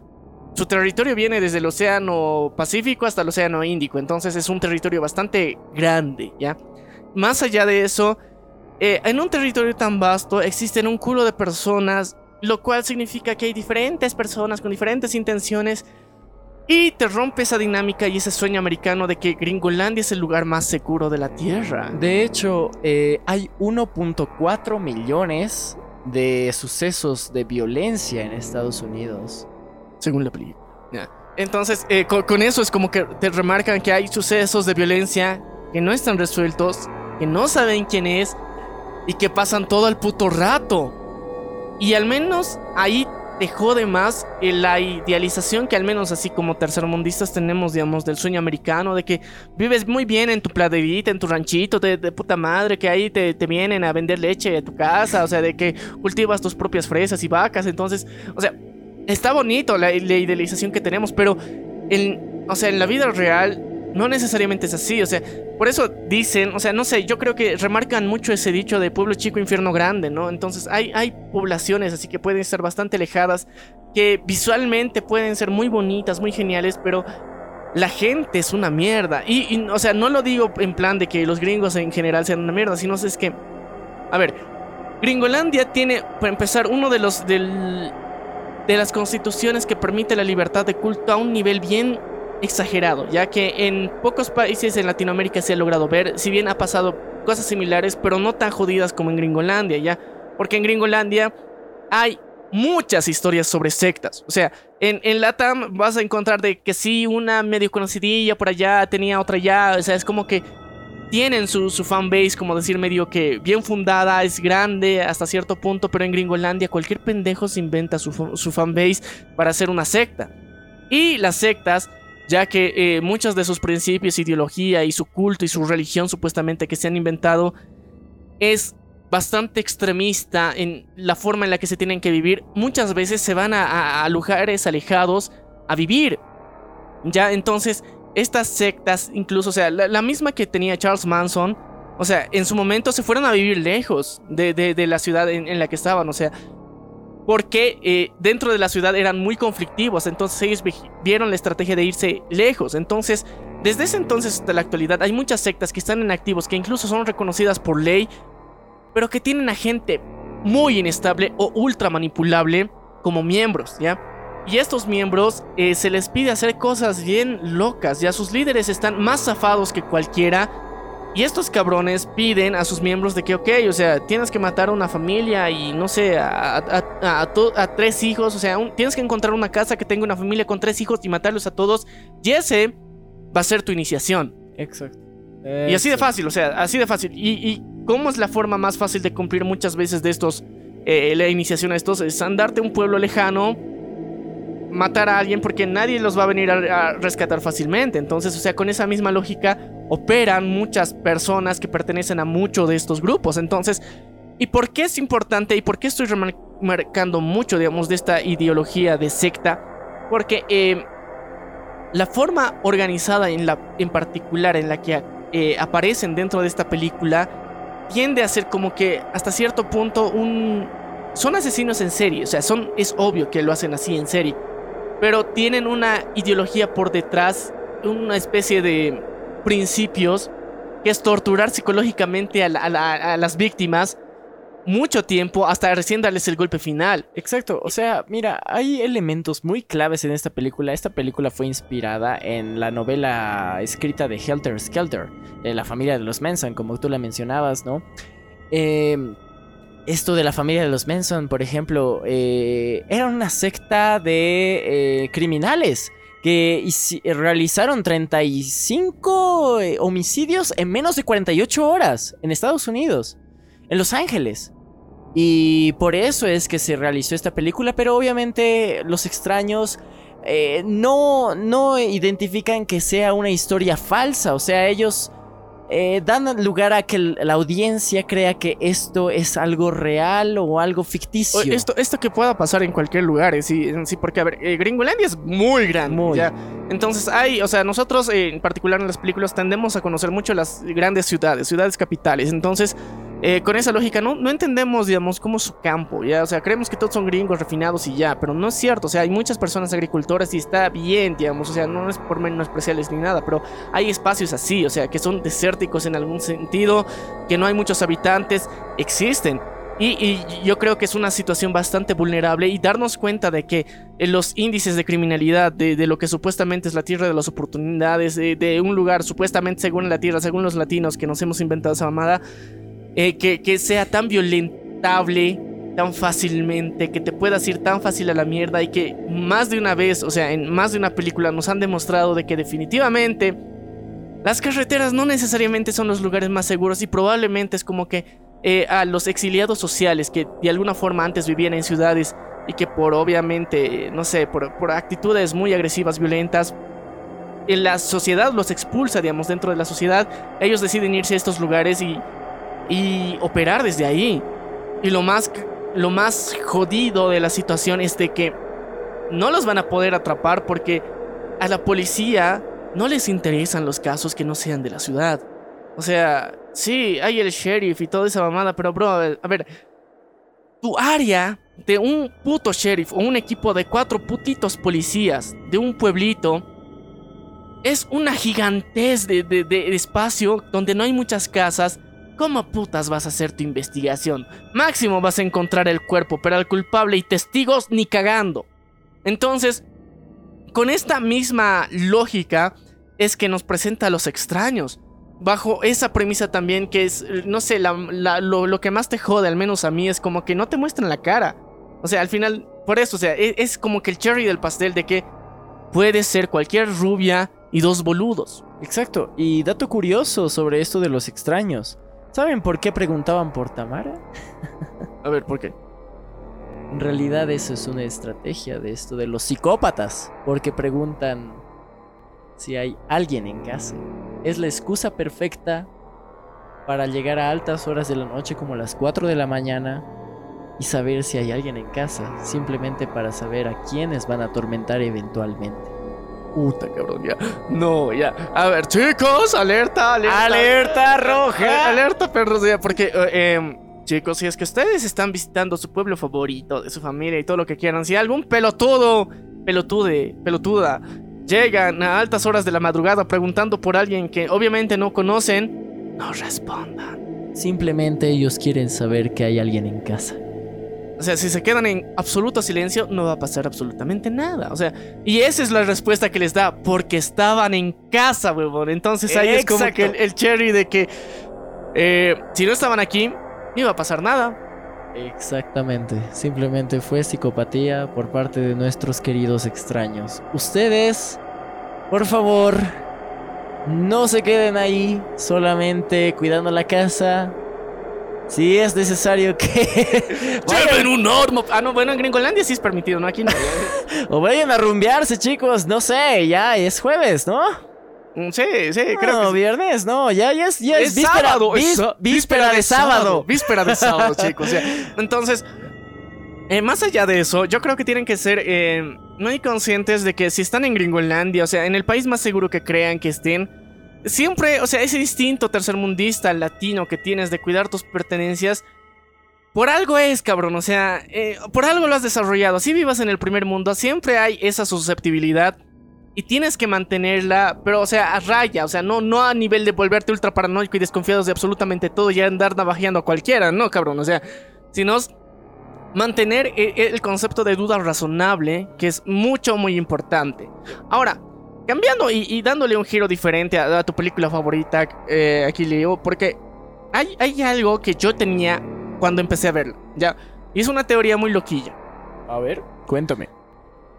su territorio viene desde el Océano Pacífico hasta el Océano Índico. Entonces es un territorio bastante grande, ¿ya? Más allá de eso, eh, en un territorio tan vasto existen un culo de personas, lo cual significa que hay diferentes personas con diferentes intenciones. Y te rompe esa dinámica y ese sueño americano de que Gringolandia es el lugar más seguro de la Tierra. De hecho, eh, hay 1.4 millones de sucesos de violencia en Estados Unidos. según la película. Entonces, eh, co- con, eso es como que te remarcan que hay sucesos de violencia que no están resueltos, que no saben quién es y que pasan todo el puto rato. Y al menos ahí te jode más la idealización que al menos así como tercermundistas tenemos, digamos, del sueño americano, de que vives muy bien en tu pladerita, en tu ranchito de, de puta madre, que ahí te, te vienen a vender leche a tu casa, o sea, de que cultivas tus propias fresas y vacas, entonces, o sea, está bonito la, la idealización que tenemos, pero en, o sea, en la vida real no necesariamente es así, o sea, por eso dicen, o sea, no sé, yo creo que remarcan mucho ese dicho de pueblo chico, infierno grande, ¿no? Entonces hay, hay poblaciones así que pueden ser bastante alejadas, que visualmente pueden ser muy bonitas, muy geniales, pero la gente es una mierda. Y, o sea, no lo digo en plan de que los gringos en general sean una mierda, sino es que, a ver, Gringolandia tiene, para empezar, uno de los de las constituciones que permite la libertad de culto a un nivel bien exagerado, ya que en pocos países en Latinoamérica se ha logrado ver, si bien ha pasado cosas similares, pero no tan jodidas como en Gringolandia, ya, porque en Gringolandia hay muchas historias sobre sectas, o sea, en, en Latam vas a encontrar de que sí, una medio conocidilla por allá, tenía otra allá, o sea, es como que tienen su, su fanbase, como decir, medio que bien fundada, es grande hasta cierto punto, pero en Gringolandia cualquier pendejo se inventa su, su fanbase para hacer una secta. Y las sectas, ya que eh, muchos de sus principios, ideología y su culto y su religión supuestamente que se han inventado, es bastante extremista en la forma en la que se tienen que vivir. Muchas veces se van a, lugares alejados a vivir. Ya, entonces, estas sectas, incluso, o sea, la, misma que tenía Charles Manson, o sea, en su momento se fueron a vivir lejos de, de- de la ciudad en la que estaban, o sea, porque eh, dentro de la ciudad eran muy conflictivos, entonces ellos vi- vieron la estrategia de irse lejos, entonces, desde ese entonces hasta la actualidad hay muchas sectas que están en activos, que incluso son reconocidas por ley, pero que tienen a gente muy inestable o ultra manipulable como miembros, ¿ya? Y estos miembros eh, se les pide hacer cosas bien locas, ya sus líderes están más zafados que cualquiera. Y estos cabrones piden a sus miembros de que, ok, o sea, tienes que matar a una familia y no sé, a, a- a- a to- a tres hijos, o sea, un- tienes que encontrar una casa que tenga una familia con tres hijos y matarlos a todos. Y ese va a ser tu iniciación. Exacto. Y así de fácil, o sea, así de fácil. ¿Y, y cómo es la forma más fácil de cumplir muchas veces de estos, eh, la iniciación a estos? Es andarte a un pueblo lejano, matar a alguien porque nadie los va a venir a, rescatar fácilmente. Entonces, o sea, con esa misma lógica operan muchas personas que pertenecen a muchos de estos grupos. Entonces, ¿y por qué es importante y por qué estoy remarcando mucho, digamos, de esta ideología de secta? Porque eh, la forma organizada en, la, en particular en la que eh, aparecen dentro de esta película tiende a ser como que hasta cierto punto un... Son asesinos en serie, o sea, son, es obvio que lo hacen así en serie, pero tienen una ideología por detrás una especie de principios que es torturar psicológicamente a, la- a la- a las víctimas mucho tiempo hasta recién darles el golpe final. Exacto, o sea, mira, hay elementos muy claves en esta película. Esta película fue inspirada en la novela escrita de Helter Skelter, de la familia de los Manson, como tú la mencionabas, ¿no? Eh, esto de la familia de los Manson, por ejemplo, eh, era una secta de eh, criminales que realizaron 35 eh, homicidios en menos de 48 horas en Estados Unidos, en Los Ángeles. Y por eso es que se realizó esta película, pero obviamente los extraños no, no identifican que sea una historia falsa, o sea, ellos eh, dan lugar a que la audiencia crea que esto es algo real o algo ficticio. Esto, esto que pueda pasar en cualquier lugar, eh, sí, sí, porque a ver, eh, Gringolandia es muy grande. Muy. ¿ya? Entonces hay, o sea, nosotros eh, en particular en las películas tendemos a conocer mucho las grandes ciudades, ciudades capitales. Entonces, eh, con esa lógica no, no entendemos, digamos, cómo su campo, ¿ya? O sea, creemos que todos son gringos refinados y ya, pero no es cierto. O sea, hay muchas personas agricultoras y está bien, digamos, o sea, no es por menospreciarles ni nada, pero hay espacios así, o sea, que son desérticos en algún sentido, que no hay muchos habitantes, existen. Y, yo creo que es una situación bastante vulnerable y darnos cuenta de que eh, los índices de criminalidad, de, de lo que supuestamente es la tierra de las oportunidades, de, de un lugar supuestamente según la tierra, según los latinos que nos hemos inventado esa mamada, eh, que, que sea tan violentable tan fácilmente, que te puedas ir tan fácil a la mierda y que más de una vez, o sea, en más de una película nos han demostrado de que definitivamente las carreteras no necesariamente son los lugares más seguros y probablemente es como que eh, a los exiliados sociales que de alguna forma antes vivían en ciudades y que por obviamente, eh, no sé, por, por actitudes muy agresivas, violentas, en la sociedad los expulsa, digamos, dentro de la sociedad, ellos deciden irse a estos lugares y, y operar desde ahí. Y lo más, lo más jodido de la situación es de que no los van a poder atrapar porque a la policía no les interesan los casos que no sean de la ciudad. O sea, sí, hay el sheriff y toda esa mamada, pero bro, a ver, tu área de un puto sheriff o un equipo de cuatro putitos policías de un pueblito es una gigantez de, de- de espacio donde no hay muchas casas. ¿Cómo putas vas a hacer tu investigación? Máximo vas a encontrar el cuerpo, pero al culpable y testigos ni cagando. Entonces, con esta misma lógica es que nos presenta a los extraños. Bajo esa premisa también que es, no sé, lo, que más te jode, al menos a mí, es como que no te muestran la cara. O sea, al final, por eso, o sea, e- es, como que el cherry del pastel de que puede ser cualquier rubia y dos boludos. Exacto. Y dato curioso sobre esto de los extraños. ¿Saben por qué preguntaban por Tamara? A ver, ¿por qué? En realidad eso es una estrategia de esto de los psicópatas. Porque preguntan si hay alguien en casa. Es la excusa perfecta para llegar a altas horas de la noche como las 4 de la mañana y saber si hay alguien en casa. Simplemente para saber a quiénes van a atormentar eventualmente. Puta, cabrón, ya. No, ya. A ver, chicos, alerta, alerta. ¡Alerta roja! Alerta, perros, ya, porque, eh, em, chicos, si es que ustedes están visitando su pueblo favorito, de su familia y todo lo que quieran, si algún pelotudo, pelotude, pelotuda, llegan a altas horas de la madrugada preguntando por alguien que obviamente no conocen, no respondan. Simplemente ellos quieren saber que hay alguien en casa. O sea, si se quedan en absoluto silencio, no va a pasar absolutamente nada. O sea, y esa es la respuesta que les da, porque estaban en casa, huevón. Entonces ahí es como que el, el cherry de que eh, si no estaban aquí, no iba a pasar nada. Exactamente, simplemente fue psicopatía por parte de nuestros queridos extraños. Ustedes, por favor, no se queden ahí solamente cuidando la casa. Si es necesario que Lleven un arma. Ah, no, bueno, en Gringolandia sí es permitido, ¿no? Aquí no. o vayan a rumbearse, chicos, no sé, ya es jueves, ¿no? Mm, sí, sí, creo no, que sí. viernes, no, ya, ya es, ya es, Es víspera, sábado, vis- es víspera de sábado. Víspera de sábado, chicos. o sea, entonces, eh, más allá de eso, yo creo que tienen que ser eh, muy conscientes de que si están en Gringolandia, o sea, en el país más seguro que crean que estén, siempre, o sea, ese instinto tercermundista latino que tienes de cuidar tus pertenencias. Por algo es, cabrón, o sea, eh, por algo lo has desarrollado. Así vivas en el primer mundo, siempre hay esa susceptibilidad y tienes que mantenerla, pero o sea, a raya, o sea, no, no a nivel de volverte ultra paranoico y desconfiado de absolutamente todo y andar navajeando a cualquiera, no, cabrón, o sea, sino mantener e- e- el concepto de duda razonable, que es mucho, muy importante. Ahora, cambiando y, y dándole un giro diferente a, a tu película favorita, eh, aquí Leo, porque hay, hay algo que yo tenía cuando empecé a verlo, ¿ya? Y es una teoría muy loquilla. A ver, cuéntame.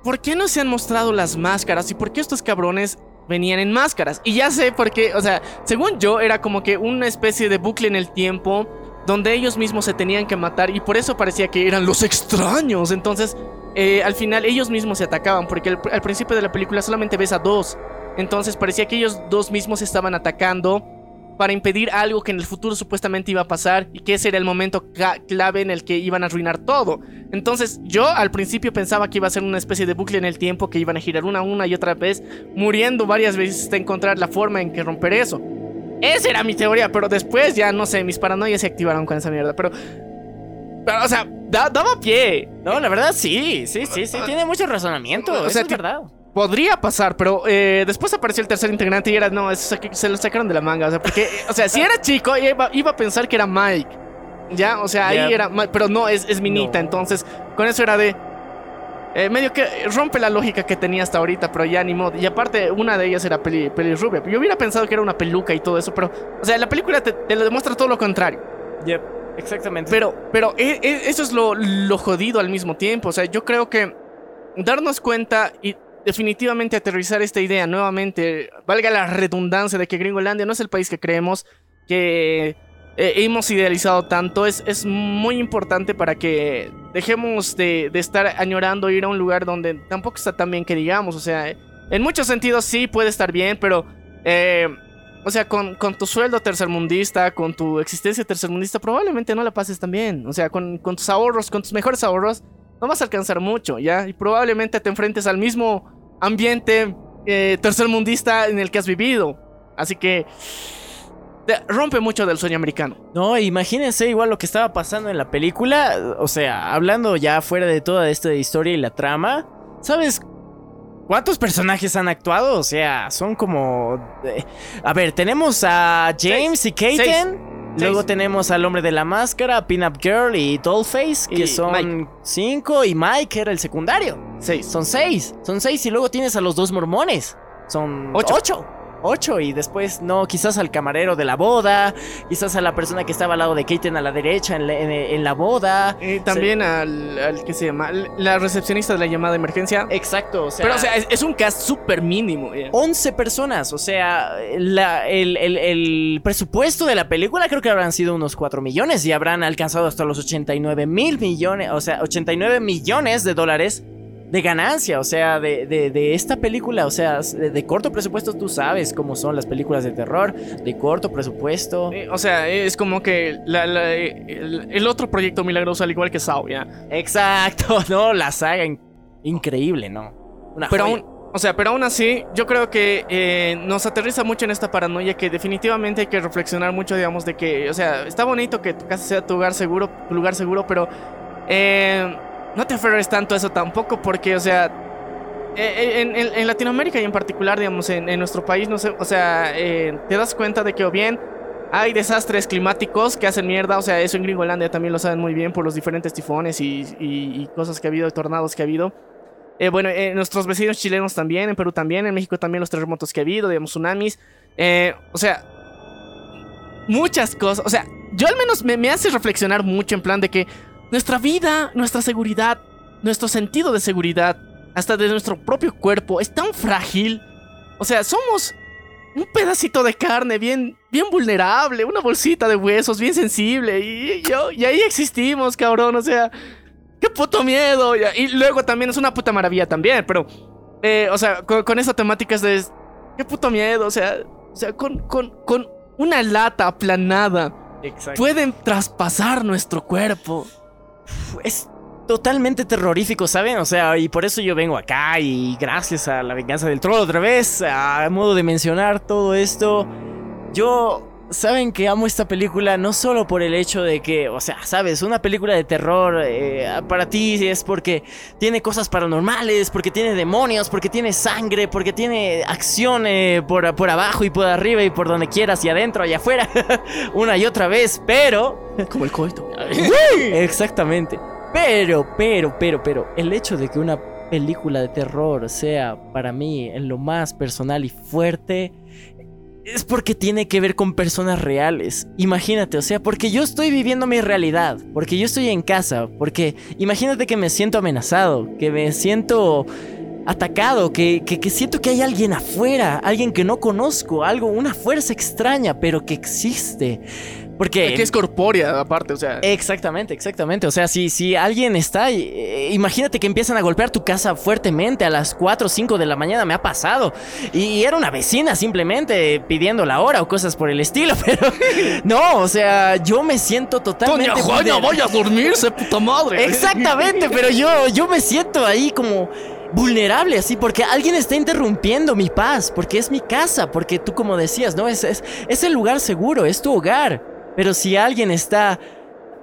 ¿por qué no se han mostrado las máscaras? ¿Y por qué estos cabrones venían en máscaras? Y ya sé por qué, o sea, según yo era como que una especie de bucle en el tiempo donde ellos mismos se tenían que matar y por eso parecía que eran los extraños. Entonces, eh, al final ellos mismos se atacaban porque al, principio de la película solamente ves a dos. Entonces parecía que ellos dos mismos estaban atacando para impedir algo que en el futuro supuestamente iba a pasar y que ese era el momento clave en el que iban a arruinar todo. Entonces yo al principio pensaba que iba a ser una especie de bucle en el tiempo, que iban a girar una, una y otra vez, muriendo varias veces hasta encontrar la forma en que romper eso. Esa era mi teoría, pero después ya no sé, mis paranoias se activaron con esa mierda, pero... Pero, o sea, da- daba pie. No, la verdad sí, sí, sí, sí, tiene mucho razonamiento, O eso sea, es verdad. Podría pasar, pero eh, después apareció el tercer integrante y era, no, eso se, se lo sacaron de la manga. O sea, porque, o sea, si era chico, iba, iba a pensar que era Mike. Ya, o sea, ahí era Mike, pero no, es, es Minita. No. Entonces, con eso era de. Eh, medio que rompe la lógica que tenía hasta ahorita, pero ya ni modo. Y aparte, una de ellas era peli, pelirrubia. Yo hubiera pensado que era una peluca y todo eso, pero, o sea, la película te, te lo demuestra todo lo contrario. Yep, exactamente. Pero, pero e- e- eso es lo, lo jodido al mismo tiempo. O sea, yo creo que darnos cuenta y definitivamente aterrizar esta idea nuevamente, valga la redundancia de que Gringolandia no es el país que creemos, que hemos idealizado tanto, es, es muy importante para que dejemos de, de estar añorando ir a un lugar donde tampoco está tan bien que digamos. O sea, en muchos sentidos sí puede estar bien, pero... eh, o sea, con, con tu sueldo tercermundista, con tu existencia tercermundista, probablemente no la pases tan bien. O sea, con, con tus ahorros, con tus mejores ahorros, no vas a alcanzar mucho, ¿ya? Y probablemente te enfrentes al mismo ambiente eh, tercermundista en el que has vivido. Así que te rompe mucho del sueño americano. No, imagínense igual lo que estaba pasando en la película. O sea, hablando ya fuera de toda esta historia y la trama. ¿Sabes cuántos personajes han actuado? O sea, son como. eh, A ver, tenemos a James y Katen. Luego Seis. tenemos al hombre de la máscara, Pinup Girl y Dollface, que Y son Mike. cinco. Y Mike, que era el secundario. Seis. Son seis. Son seis. Y luego tienes a los dos mormones. Son Ocho. ocho. Ocho. Y después, no, quizás al camarero de la boda. Quizás a la persona que estaba al lado de Katen a la derecha en la, en- en la boda. Y también al, al que se llama, la recepcionista de la llamada de emergencia. Exacto. O sea, Pero, o sea, es, es un cast súper mínimo. ¿ya? 11 personas. O sea, la- el, el- el presupuesto de la película creo que habrán sido unos 4 millones y habrán alcanzado hasta los 89 mil millones, o sea, 89 millones de dólares de ganancia. O sea, de, de- de esta película, o sea, de, de corto presupuesto, tú sabes cómo son las películas de terror, de corto presupuesto. Eh, O sea, es como que la- la- el, el otro proyecto milagroso, al igual que Saw, ¿ya? Exacto, no, la saga in- increíble, ¿no? Una Pero joya. aún, o sea, pero aún así, yo creo que eh, nos aterriza mucho en esta paranoia que definitivamente hay que reflexionar mucho, digamos, de que, o sea, está bonito que tu casa sea tu lugar seguro, tu lugar seguro, pero eh, no te aferres tanto a eso tampoco, porque, o sea, eh, en, en- Latinoamérica y en particular, digamos, en, nuestro país, no sé, o sea, eh, te das cuenta de que o bien hay desastres climáticos que hacen mierda, o sea, eso en Gringolandia también lo saben muy bien por los diferentes tifones y, cosas que ha habido, tornados que ha habido. Eh, bueno, eh, nuestros vecinos chilenos también, en Perú también, en México también los terremotos que ha habido, digamos, tsunamis. Eh, o sea, muchas cosas. O sea, yo al menos me, me hace reflexionar mucho en plan de que nuestra vida, nuestra seguridad, nuestro sentido de seguridad, hasta de nuestro propio cuerpo, es tan frágil. O sea, somos un pedacito de carne bien, bien vulnerable, una bolsita de huesos bien sensible. Y, yo, y ahí existimos, cabrón. O sea, qué puto miedo. Y, y luego también es una puta maravilla también, pero, eh, o sea, con, con esa temática es de, qué puto miedo. O sea, o sea con, con, con una lata aplanada Exacto. pueden traspasar nuestro cuerpo. Es totalmente terrorífico, ¿saben? O sea, y por eso yo vengo acá y gracias a la venganza del troll otra vez, a modo de mencionar todo esto, yo saben que amo esta película no solo por el hecho de que, o sea, sabes, una película de terror eh, para ti es porque tiene cosas paranormales, porque tiene demonios, porque tiene sangre, porque tiene acción eh, por, por abajo y por arriba y por donde quieras y adentro y afuera, una y otra vez, pero... Como el coito. Exactamente. Pero, pero, pero, pero, el hecho de que una película de terror sea para mí en lo más personal y fuerte es porque tiene que ver con personas reales. Imagínate, o sea, porque yo estoy viviendo mi realidad, porque yo estoy en casa, porque imagínate que me siento amenazado, que me siento atacado, que, que, que siento que hay alguien afuera, alguien que no conozco, algo, una fuerza extraña, pero que existe. Porque... Que es corpórea, aparte, o sea. Exactamente, exactamente. O sea, si, si alguien está, eh, imagínate que empiezan a golpear tu casa fuertemente a las 4 o 5 de la mañana, me ha pasado. Y era una vecina simplemente pidiendo la hora o cosas por el estilo, pero no, o sea, yo me siento totalmente... Doña Juana, vulner- vaya a dormirse, puta madre. Exactamente, pero yo, yo me siento ahí como vulnerable así porque alguien está interrumpiendo mi paz, porque es mi casa, porque tú como decías, ¿no? Es, es, es el lugar seguro, es tu hogar. Pero si alguien está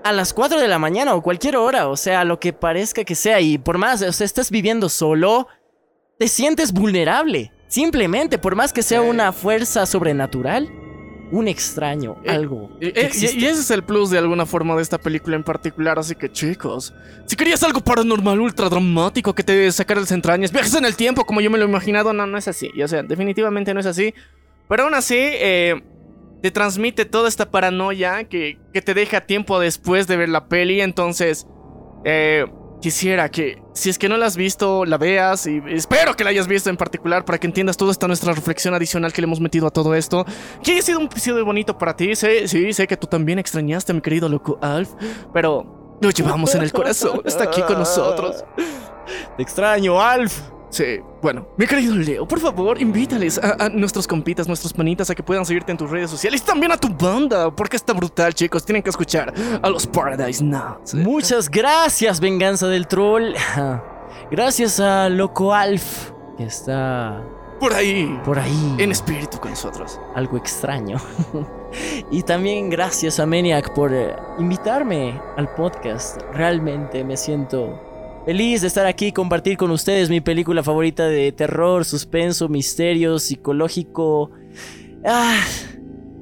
a las 4 de la mañana o cualquier hora, o sea, lo que parezca que sea, y por más, o sea, estás viviendo solo, te sientes vulnerable. Simplemente, por más que sea una fuerza sobrenatural, un extraño, Eh, algo. Y, que y- ese es el plus de alguna forma de esta película en particular, así que chicos, si querías algo paranormal, ultra dramático que te sacara las entrañas, viajes en el tiempo como yo me lo he imaginado, no, no es así, o sea, definitivamente no es así, pero aún así eh, te transmite toda esta paranoia que, que te deja tiempo después de ver la peli, entonces eh, quisiera que si es que no la has visto, la veas y espero que la hayas visto en particular para que entiendas toda esta nuestra reflexión adicional que le hemos metido a todo esto. Que haya sido un episodio bonito para ti, sé, sí, sé que tú también extrañaste a mi querido loco Alf, pero lo llevamos en el corazón, está aquí con nosotros. Te extraño, Alf. Sí, bueno, mi querido Leo, por favor, invítales a, a nuestros compitas, nuestros panitas a que puedan seguirte en tus redes sociales y también a tu banda, porque está brutal, chicos. Tienen que escuchar a los Paradise Nuts. Muchas gracias, Venganza del Troll. Gracias a Loco Alf, que está Por ahí, por ahí. en espíritu con nosotros. Algo extraño. y también gracias a Maniac por eh, invitarme al podcast. Realmente me siento feliz de estar aquí y compartir con ustedes mi película favorita de terror, suspenso, misterio, psicológico. Ah,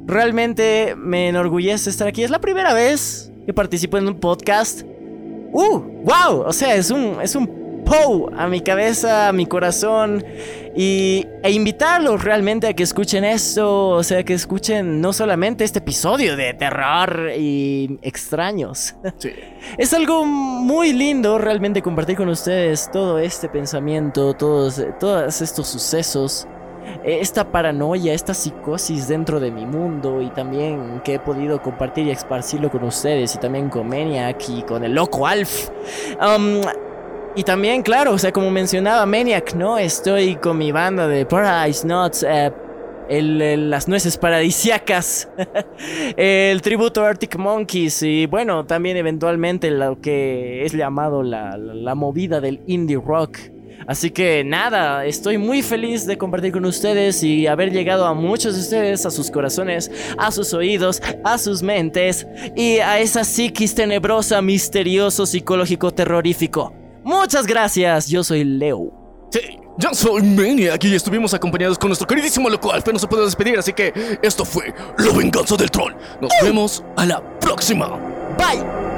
realmente me enorgullece estar aquí. Es la primera vez que participo en un podcast. ¡Uh! ¡Wow! O sea, es un, es un A mi cabeza, a mi corazón. Y, e invitarlos realmente a que escuchen esto. O sea, que escuchen no solamente este episodio de terror y extraños. Sí. Es algo muy lindo realmente compartir con ustedes todo este pensamiento, todos, todos estos sucesos, eh, esta paranoia, esta psicosis dentro de mi mundo y también que he podido compartir y esparcirlo con ustedes y también con Maniac y con el loco Alf. Um, y también, claro, o sea, como mencionaba Maniac, ¿no? Estoy con mi banda de Paradise Nuts, eh, las nueces paradisiacas, el tributo Arctic Monkeys y bueno, también eventualmente lo que es llamado la, la- la movida del indie rock. Así que nada, estoy muy feliz de compartir con ustedes y haber llegado a muchos de ustedes, a sus corazones, a sus oídos, a sus mentes y a esa psiquis tenebrosa, misterioso, psicológico, terrorífico. Muchas gracias, yo soy Leo. Sí, yo soy Maniac y estuvimos acompañados con nuestro queridísimo loco Alf, pero no se puede despedir, así que esto fue La Venganza del Troll. Nos vemos a la próxima. Bye.